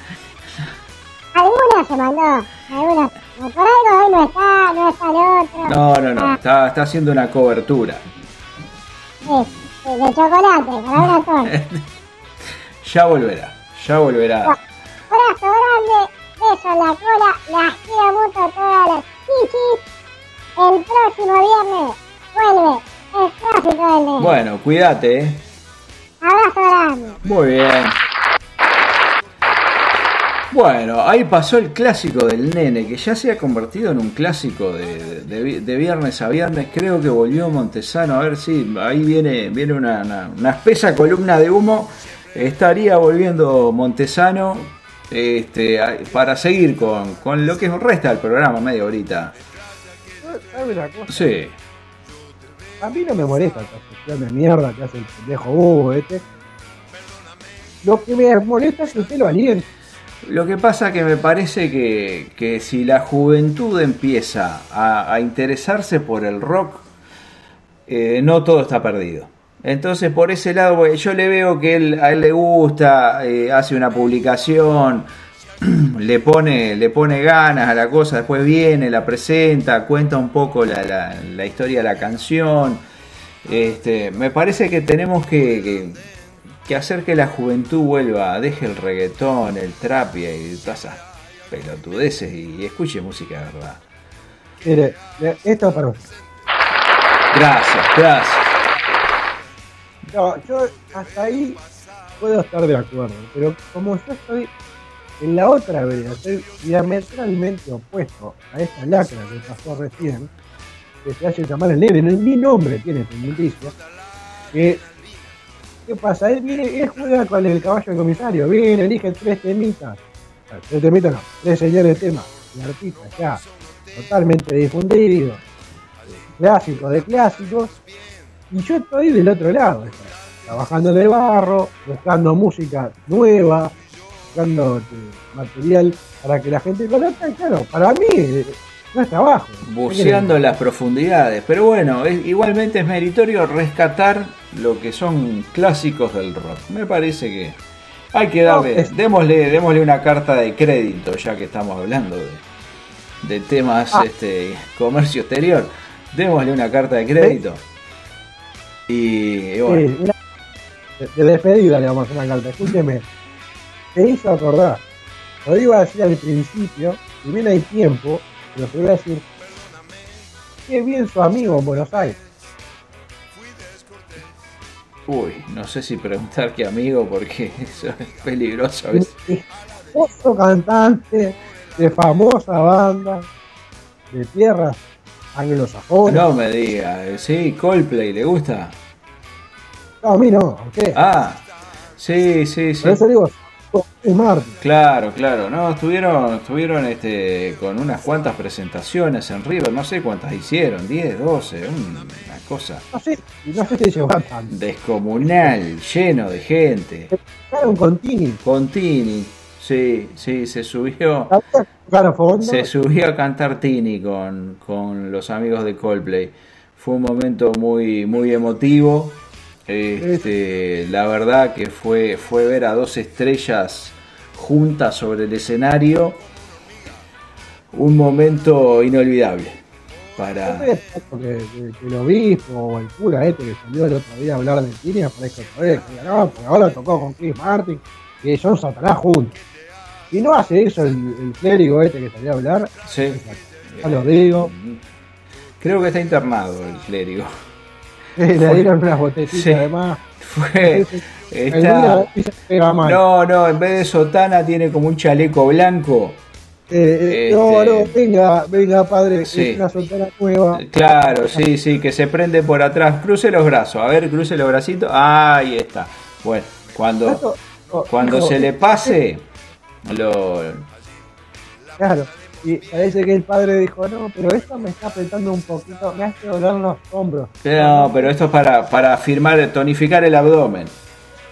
alguna se mandó, alguna. Por algo hoy no está, no está el otro. No, no, no, Ah, está, está haciendo una cobertura. sí, sí, de chocolate, para una torta. Ya volverá, ya volverá. Abrazo grande, beso en la cola, las quiero mucho a todas las chichis. El próximo viernes vuelve el clásico del. Bueno, cuídate, eh. Abrazo grande. Muy bien. Bueno, ahí pasó el clásico del nene, que ya se ha convertido en un clásico de, de- de viernes a viernes. Creo que volvió Montesano. A ver si ahí viene, viene una, una- una espesa columna de humo. Estaría volviendo Montesano este, para seguir con, con lo que resta del programa, media horita. ¿Sabes una cosa? Sí. A mí no me molesta esta de mierda que hace el pendejo Hugo este. Lo que me molesta es que usted lo aliente. Lo que pasa que me parece que, que si la juventud empieza a, interesarse por el rock, eh, no todo está perdido. Entonces por ese lado, yo le veo que a él le gusta, eh, hace una publicación, le pone, le pone ganas a la cosa, después viene, la presenta, cuenta un poco la, la- historia de la canción. Este, me parece que tenemos que- que hacer que la juventud vuelva, deje el reggaetón, el trap y, todas esas pelotudeces y, y escuche música de verdad. Mire, mire, esto es para usted. Gracias, gracias. No, yo hasta ahí puedo estar de acuerdo, pero como yo estoy en la otra vereda, estoy diametralmente opuesto a esta lacra que pasó recién, que se hace llamar el nene, no- ni nombre tiene esta que ¿qué pasa? Él viene, él juega con el caballo del comisario, viene, elige tres temitas, sea, tres temitas no, tres señores de temas, el artista ya. Totalmente difundido, eh, clásicos de clásicos, y yo estoy del otro lado, trabajando en el barro, buscando música nueva, buscando este, material para que la gente conozca, y claro, para mí no es trabajo. Buceando las profundidades. Pero bueno, es- igualmente es meritorio rescatar lo que son clásicos del rock. Me parece que hay que darle, No, es- démosle, démosle una carta de crédito, ya que estamos hablando de, de temas Ah. este comercio exterior. Démosle una carta de crédito. Y, y bueno. Sí, una- de, de despedida le vamos a hacer una carta. Escúcheme, te hizo acordar. Lo iba a decir al principio, si bien hay tiempo, pero te voy a decir, qué bien su amigo en Buenos Aires. Uy, no sé si preguntar qué amigo porque eso es peligroso a veces. famoso cantante de famosa banda de tierras anglosajonas. No me diga, sí, Coldplay, ¿le gusta? No, a mí no, ¿a usted? Ah, sí, sí, sí. Por eso digo, Claro, claro, no, estuvieron, estuvieron este, con unas cuantas presentaciones en River, no sé cuántas hicieron, 10, 12, un- una cosa No sé, no sé si tanto. descomunal, lleno de gente. Tocaron con Tini. Con Tini, sí, sí, se subió, se subió a cantar Tini con, con los amigos de Coldplay. Fue un momento muy, muy emotivo. Este, la verdad que fue, fue ver a dos estrellas juntas sobre el escenario. Un momento inolvidable. Para, Porque que, el obispo o el cura este que salió el otro día a hablar de Tini aparece otra vez. No, porque ahora tocó con Chris Martin y son Satanás juntos. Y no hace eso el, el clérigo este que salió a hablar. Sí. Ya lo digo. Creo que está internado el clérigo. Le Fue- dieron unas botellitas Sí. además. Fue. Está-. No, no, en vez de sotana tiene como un chaleco blanco. Eh, eh, Este- No, no, venga, venga, padre, Sí. es una soltera nueva. Claro, sí, sí, que se prende por atrás. Cruce los brazos, a ver, cruce los bracitos. Ahí está. Bueno, cuando, Esto- oh, cuando se le pase, lo, Claro, y parece que el padre dijo, no, pero esto me está apretando un poquito, me hace doler los hombros. No, pero esto es para, para firmar, tonificar el abdomen.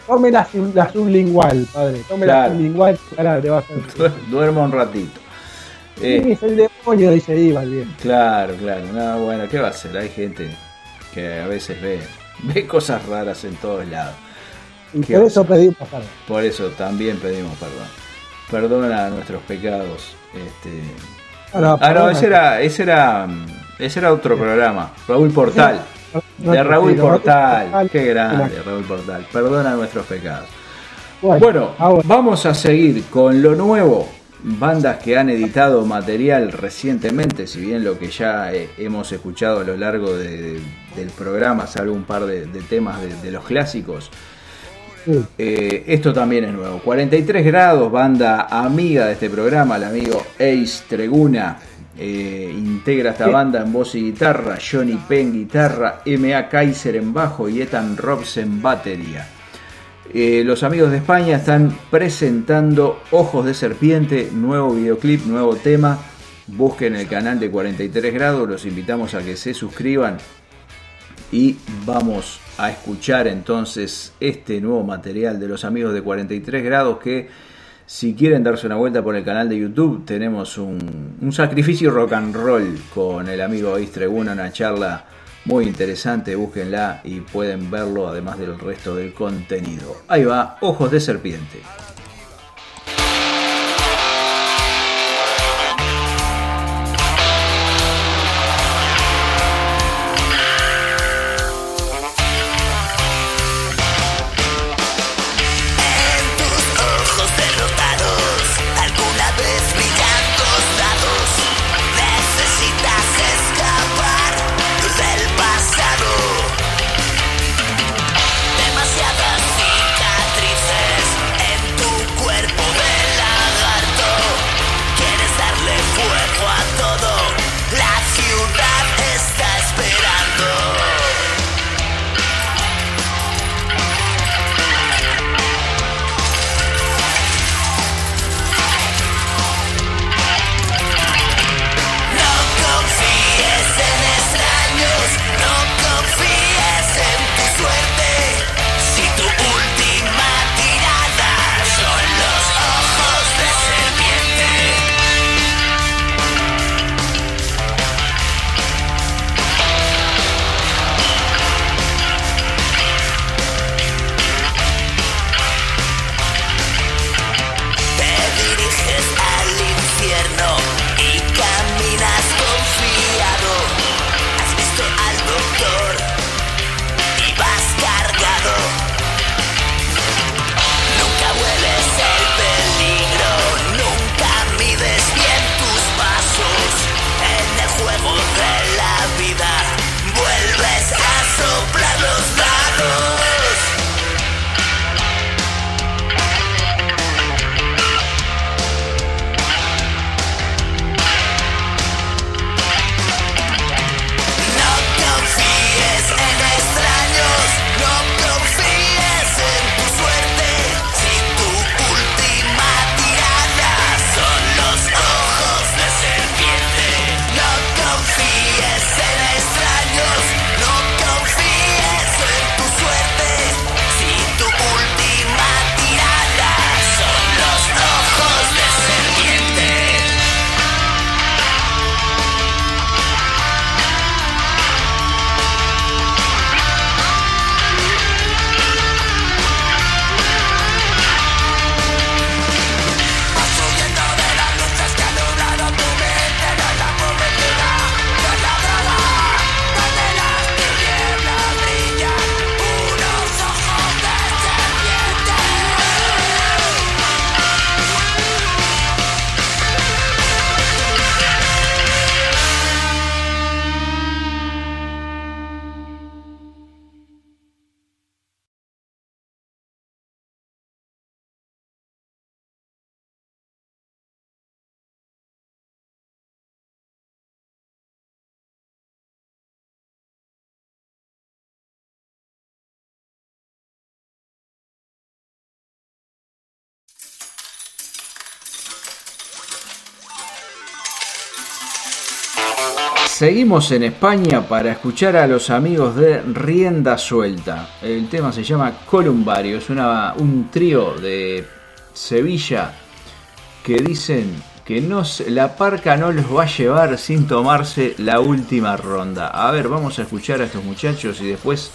Tome la, la sublingual, padre, tome la Claro. sublingual, ahora le va a hacer. Duerma un ratito. Sí, Eh, es el demonio, dice bien. claro, claro. No, bueno, ¿qué va a hacer? Hay gente que a veces ve, ve cosas raras en todos lados. Y ¿Qué por eso pedimos perdón. Por eso también pedimos perdón. Perdona nuestros pecados. Este... Ahora, Ah, no, ese era, ese era, ese era otro programa. Raúl Portal. De Raúl Portal. Qué grande, Raúl Portal. Perdona nuestros pecados. Bueno, vamos a seguir con lo nuevo. Bandas que han editado material recientemente, si bien lo que ya eh, hemos escuchado a lo largo de- del programa, salvo un par de, de temas de los clásicos, sí, eh, esto también es nuevo. 43 grados, banda amiga de este programa, el amigo Ace Treguna. eh, integra esta Sí. banda en voz y guitarra, Johnny Penn guitarra, M.A. Kaiser en bajo y Ethan Robs en batería. Eh, los amigos de España están presentando Ojos de Serpiente, nuevo videoclip, nuevo tema. Busquen el canal de 43 grados, los invitamos a que se suscriban y vamos a escuchar entonces este nuevo material de los amigos de 43 grados que si quieren darse una vuelta por el canal de YouTube tenemos un, sacrificio rock and roll con el amigo Ace Treguna, una charla muy interesante, búsquenla y pueden verlo además del resto del contenido. Ahí va, Ojos de Serpiente. Seguimos en España para escuchar a los amigos de Rienda Suelta. El tema se llama Columbario, es una, un trío de Sevilla que dicen que no, la parca no los va a llevar sin tomarse la última ronda. A ver, vamos a escuchar a estos muchachos y después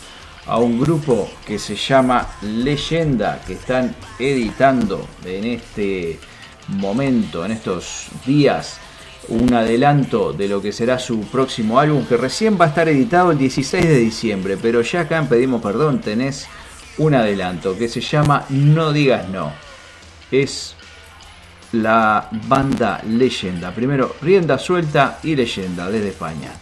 a un grupo que se llama Leyenda, que están editando en este momento, en estos días, un adelanto de lo que será su próximo álbum, que recién va a estar editado el 16 de diciembre, pero ya acá en Pedimos Perdón tenés un adelanto que se llama No digas no. Es la banda Leyenda. Primero, Rienda Suelta y Leyenda desde España.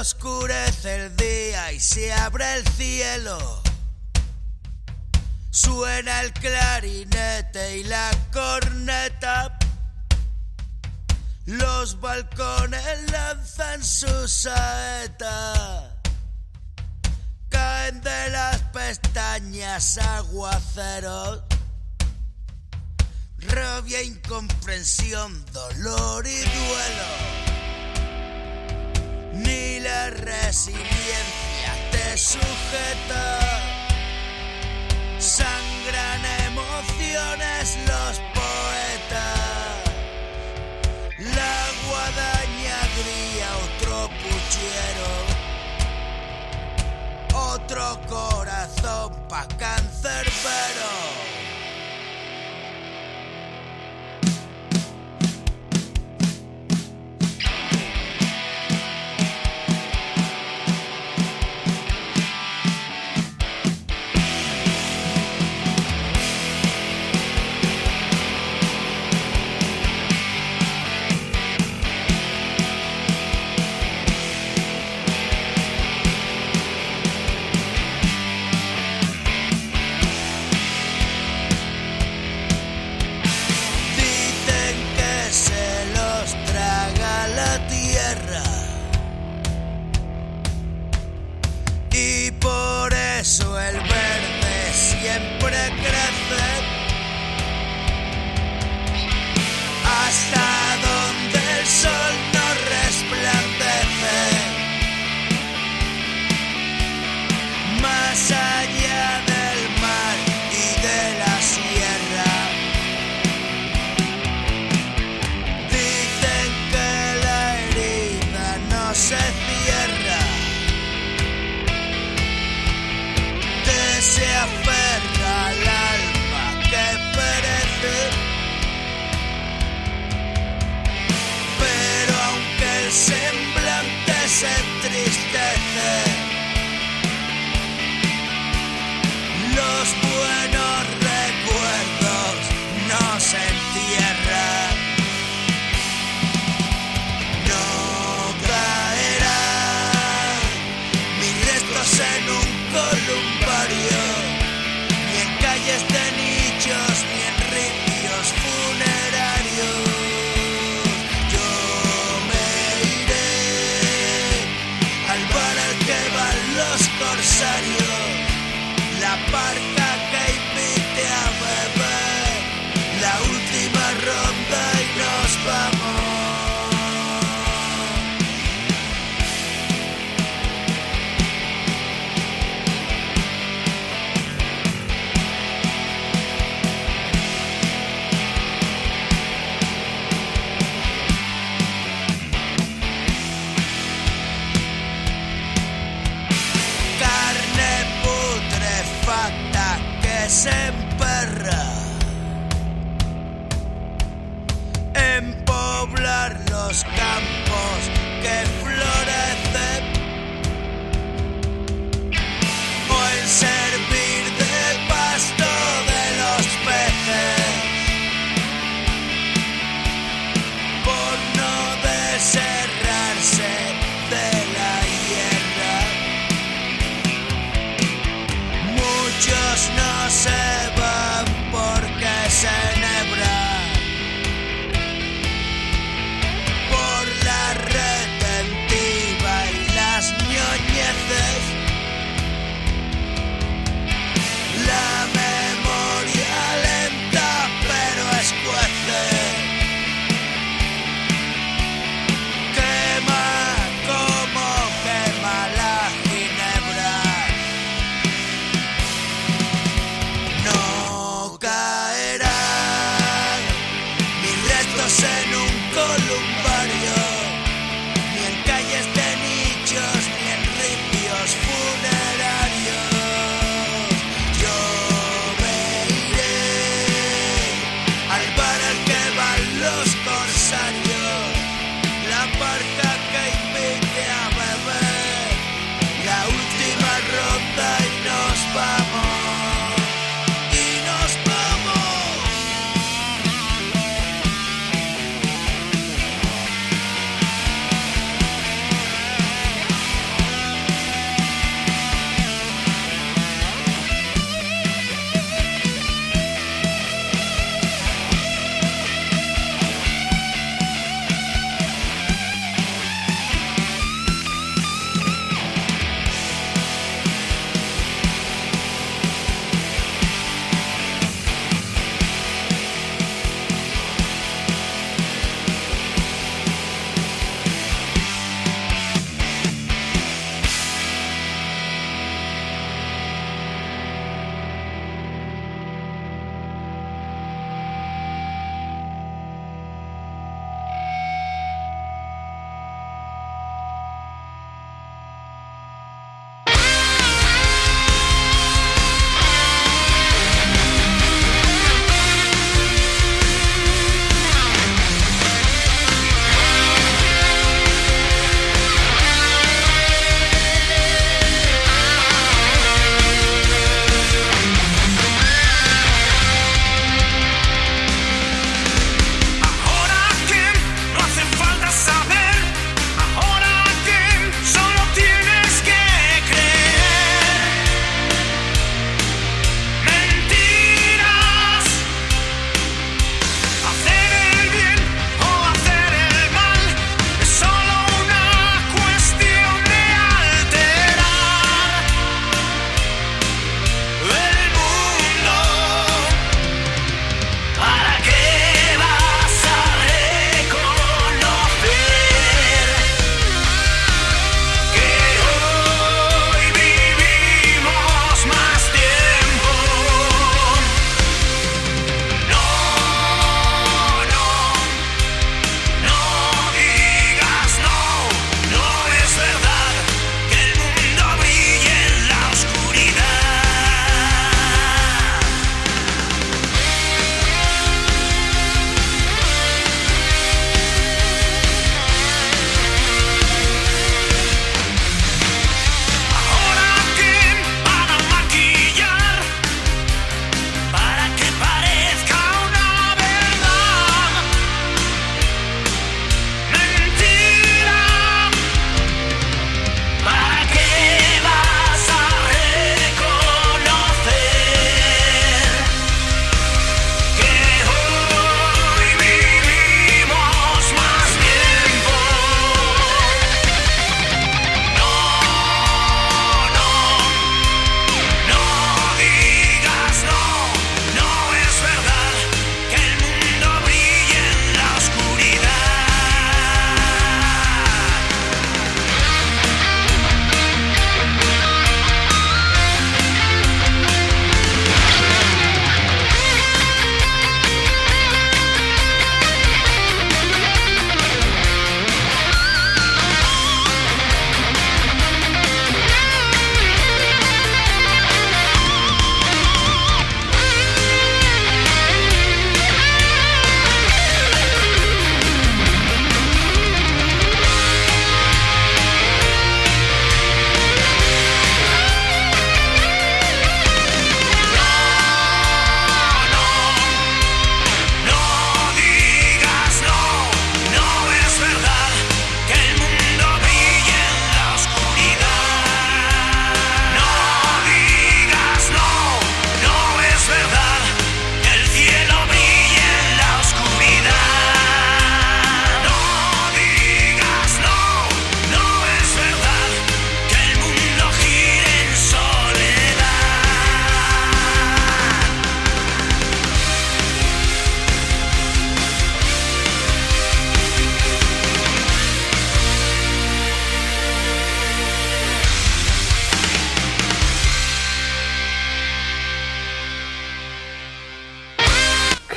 Oscurece el día y se abre el cielo. Suena el clarinete y la corneta. Los balcones lanzan su saeta. Caen de las pestañas aguaceros. Rabia, incomprensión, dolor y duelo ni la resiliencia te sujeta. Sangran emociones los poetas. La guadaña gría, otro puchero. Otro corazón pa' cancerbero.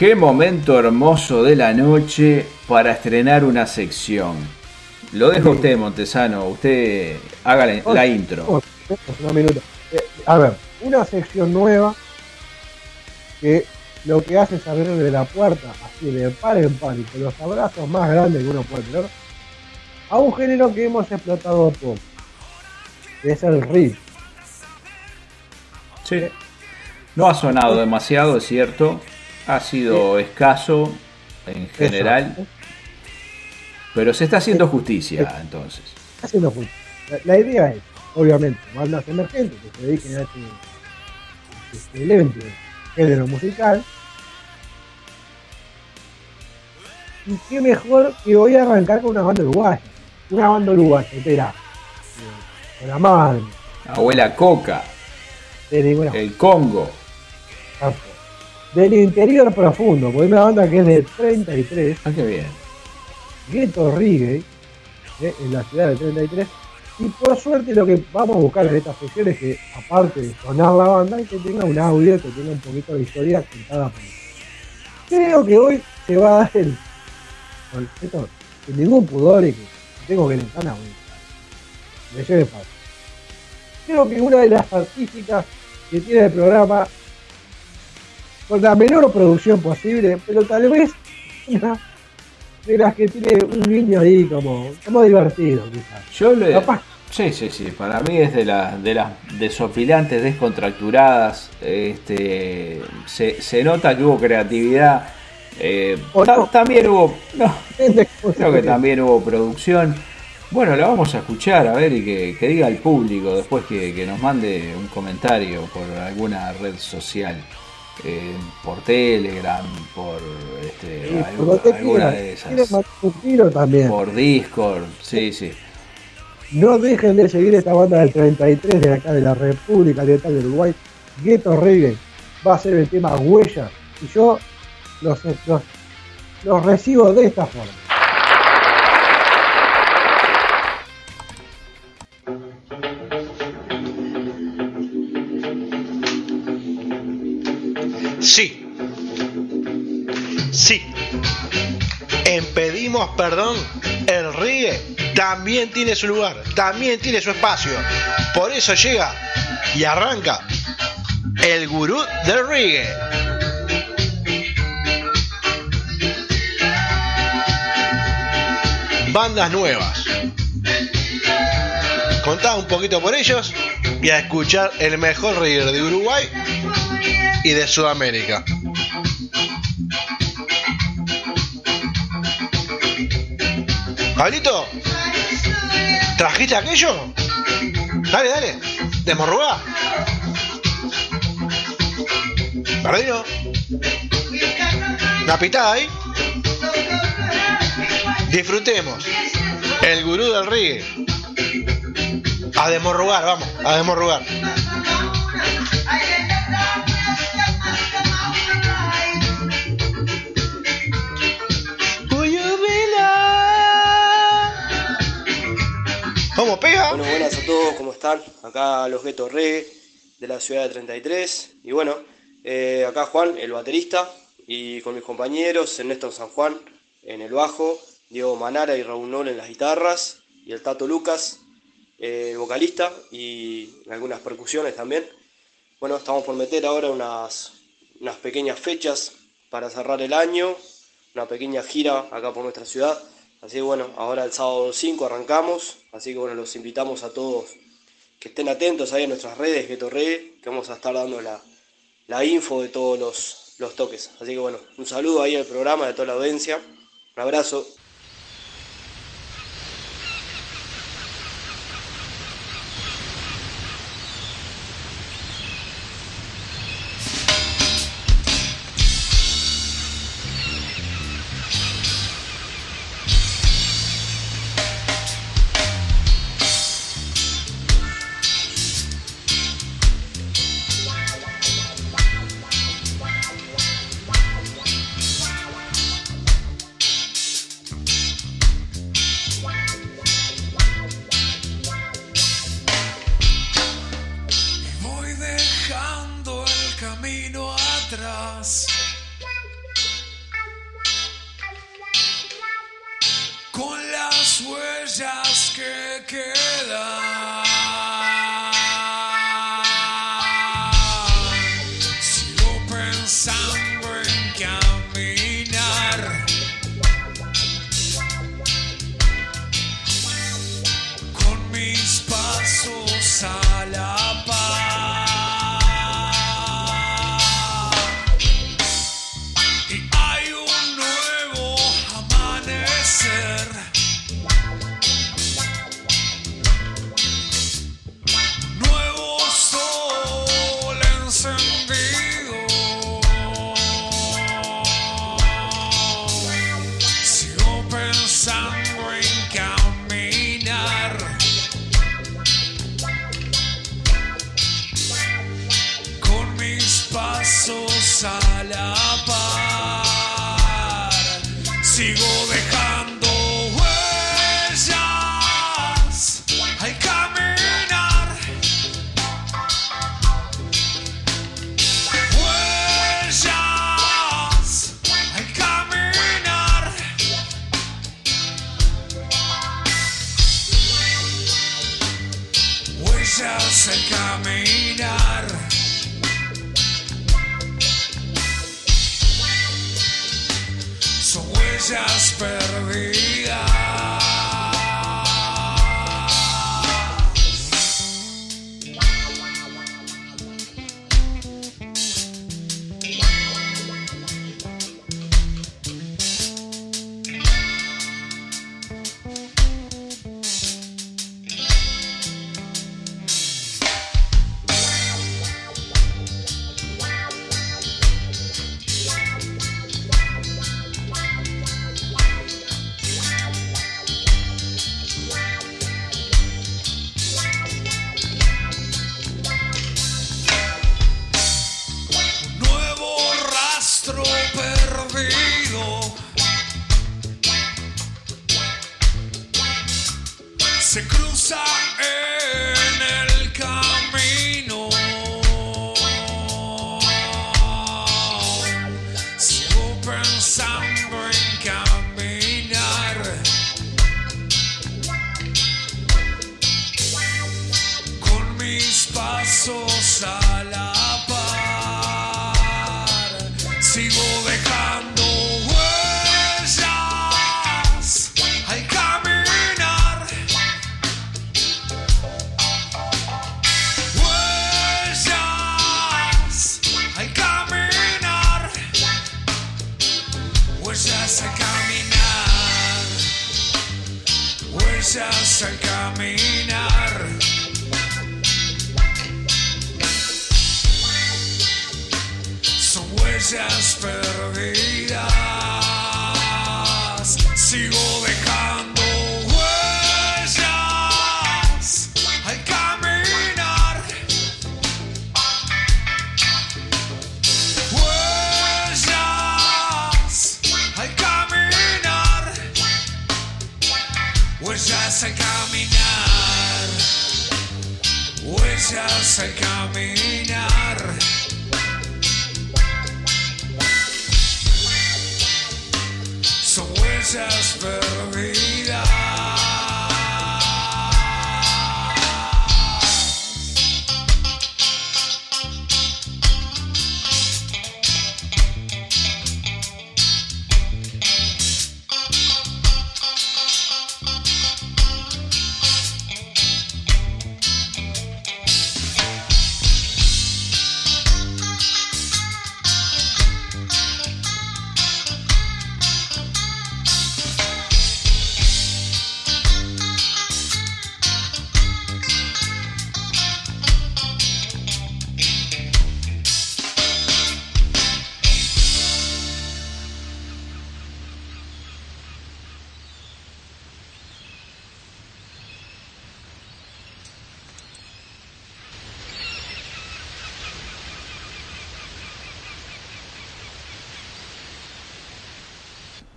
Qué momento hermoso de la noche para estrenar una sección. Lo dejo a usted, Montesano. Usted haga la, la intro. Oh, un minuto. Eh, a ver, una sección nueva que lo que hace es abrir de la puerta, así de par en par y con los abrazos más grandes que uno puede tener, a un género que hemos explotado poco, que es el riff. Sí. No ha sonado demasiado, es cierto. Ha sido escaso en general. Pero se está haciendo justicia, entonces. haciendo justo. La, la idea es, obviamente, bandas emergentes que se dediquen a este, este elemento, género musical. Y qué mejor que voy a arrancar con una banda uruguaya. Una banda uruguaya, espera. Con la madre, Abuela Coca, el Congo. Del interior profundo, porque es una banda que es de 33. Ah, qué bien. Ghetto Reggae, eh, en la ciudad de 33. Y por suerte lo que vamos a buscar en estas sesiones es que, aparte de sonar la banda, es que tenga un audio, que tenga un poquito de historia contada por. Creo que hoy se va a dar el. con esto, sin ningún pudor y que tengo que lentar a Me lleve paso. Creo que una de las artísticas que tiene el programa, con la menor producción posible, pero tal vez una de las que tiene un niño ahí como, como divertido, quizás. Yo le. Capaz. Sí, sí, sí. Para mí es de las de las desopilantes, descontracturadas. Este, se, se nota que hubo creatividad. eh, O ta- no. También hubo. No, Creo que también hubo producción. Bueno, la vamos a escuchar, a ver, y que, que diga al público después que, que nos mande un comentario por alguna red social. Eh, por Telegram, por este, Sí, alguna de esas. tiro también. Por Discord, sí, sí. No dejen de seguir esta banda del 33 de acá de la República Oriental del Uruguay. Ghetto Reggae va a ser el tema Huella. Y yo los, los, los recibo de esta forma. Sí. Sí. En Pedimos Perdón, el reggae también tiene su lugar, también tiene su espacio. Por eso llega y arranca el gurú del reggae. Bandas nuevas. Contá un poquito por ellos y a escuchar el mejor reggae de Uruguay y de Sudamérica. Pablito, ¿trajiste aquello? Dale, dale, desmorrugá. Perdino. Una pitada ahí. Disfrutemos. El gurú del reggae. A desmorrugar, vamos, a desmorrugar. Bueno, buenas a todos, ¿cómo están? Acá los Gueto Reggae de la ciudad de 33. Y bueno, eh, acá Juan, el baterista, y con mis compañeros, Ernesto San Juan en el bajo, Diego Manara y Raúl Nol en las guitarras, y el Tato Lucas, eh, el vocalista, y algunas percusiones también. Bueno, estamos por meter ahora unas, unas pequeñas fechas para cerrar el año, una pequeña gira acá por nuestra ciudad. Así que bueno, ahora el sábado 5 arrancamos, así que bueno, los invitamos a todos que estén atentos ahí en nuestras redes, Gueto Reggae, que vamos a estar dando la, la info de todos los, los toques. Así que bueno, un saludo ahí al programa de toda la audiencia, un abrazo.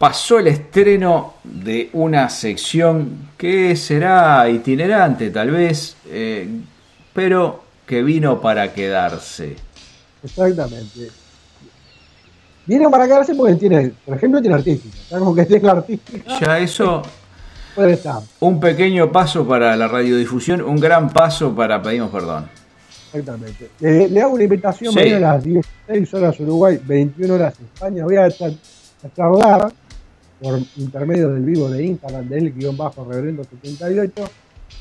Pasó el estreno de una sección que será itinerante tal vez, eh, pero que vino para quedarse. Exactamente. Viene para quedarse porque tiene, por ejemplo, tiene artística. Como que artística. Ya eso, Puede estar. Un pequeño paso para la radiodifusión, un gran paso para Pedimos Perdón. Exactamente. Le, le hago una invitación Sí. mañana a las 16 horas Uruguay, 21 horas España. Voy a, a charlar por intermedio del vivo de Instagram del guion bajo reverendo 78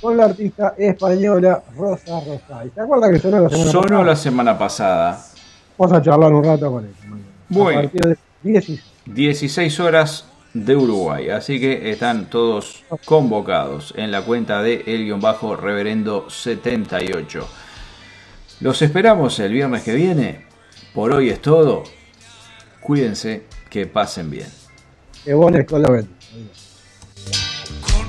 con la artista española Rosa Rosay. ¿Se acuerda que sonó la semana Sonó pasada? la semana pasada. Vamos a charlar un rato con ella. Bueno. A partir de 16. 16 horas de Uruguay. Así que están todos convocados en la cuenta de el guion bajo reverendo 78. Los esperamos el viernes que viene. Por hoy es todo. Cuídense, que pasen bien. Vos con la bendiga.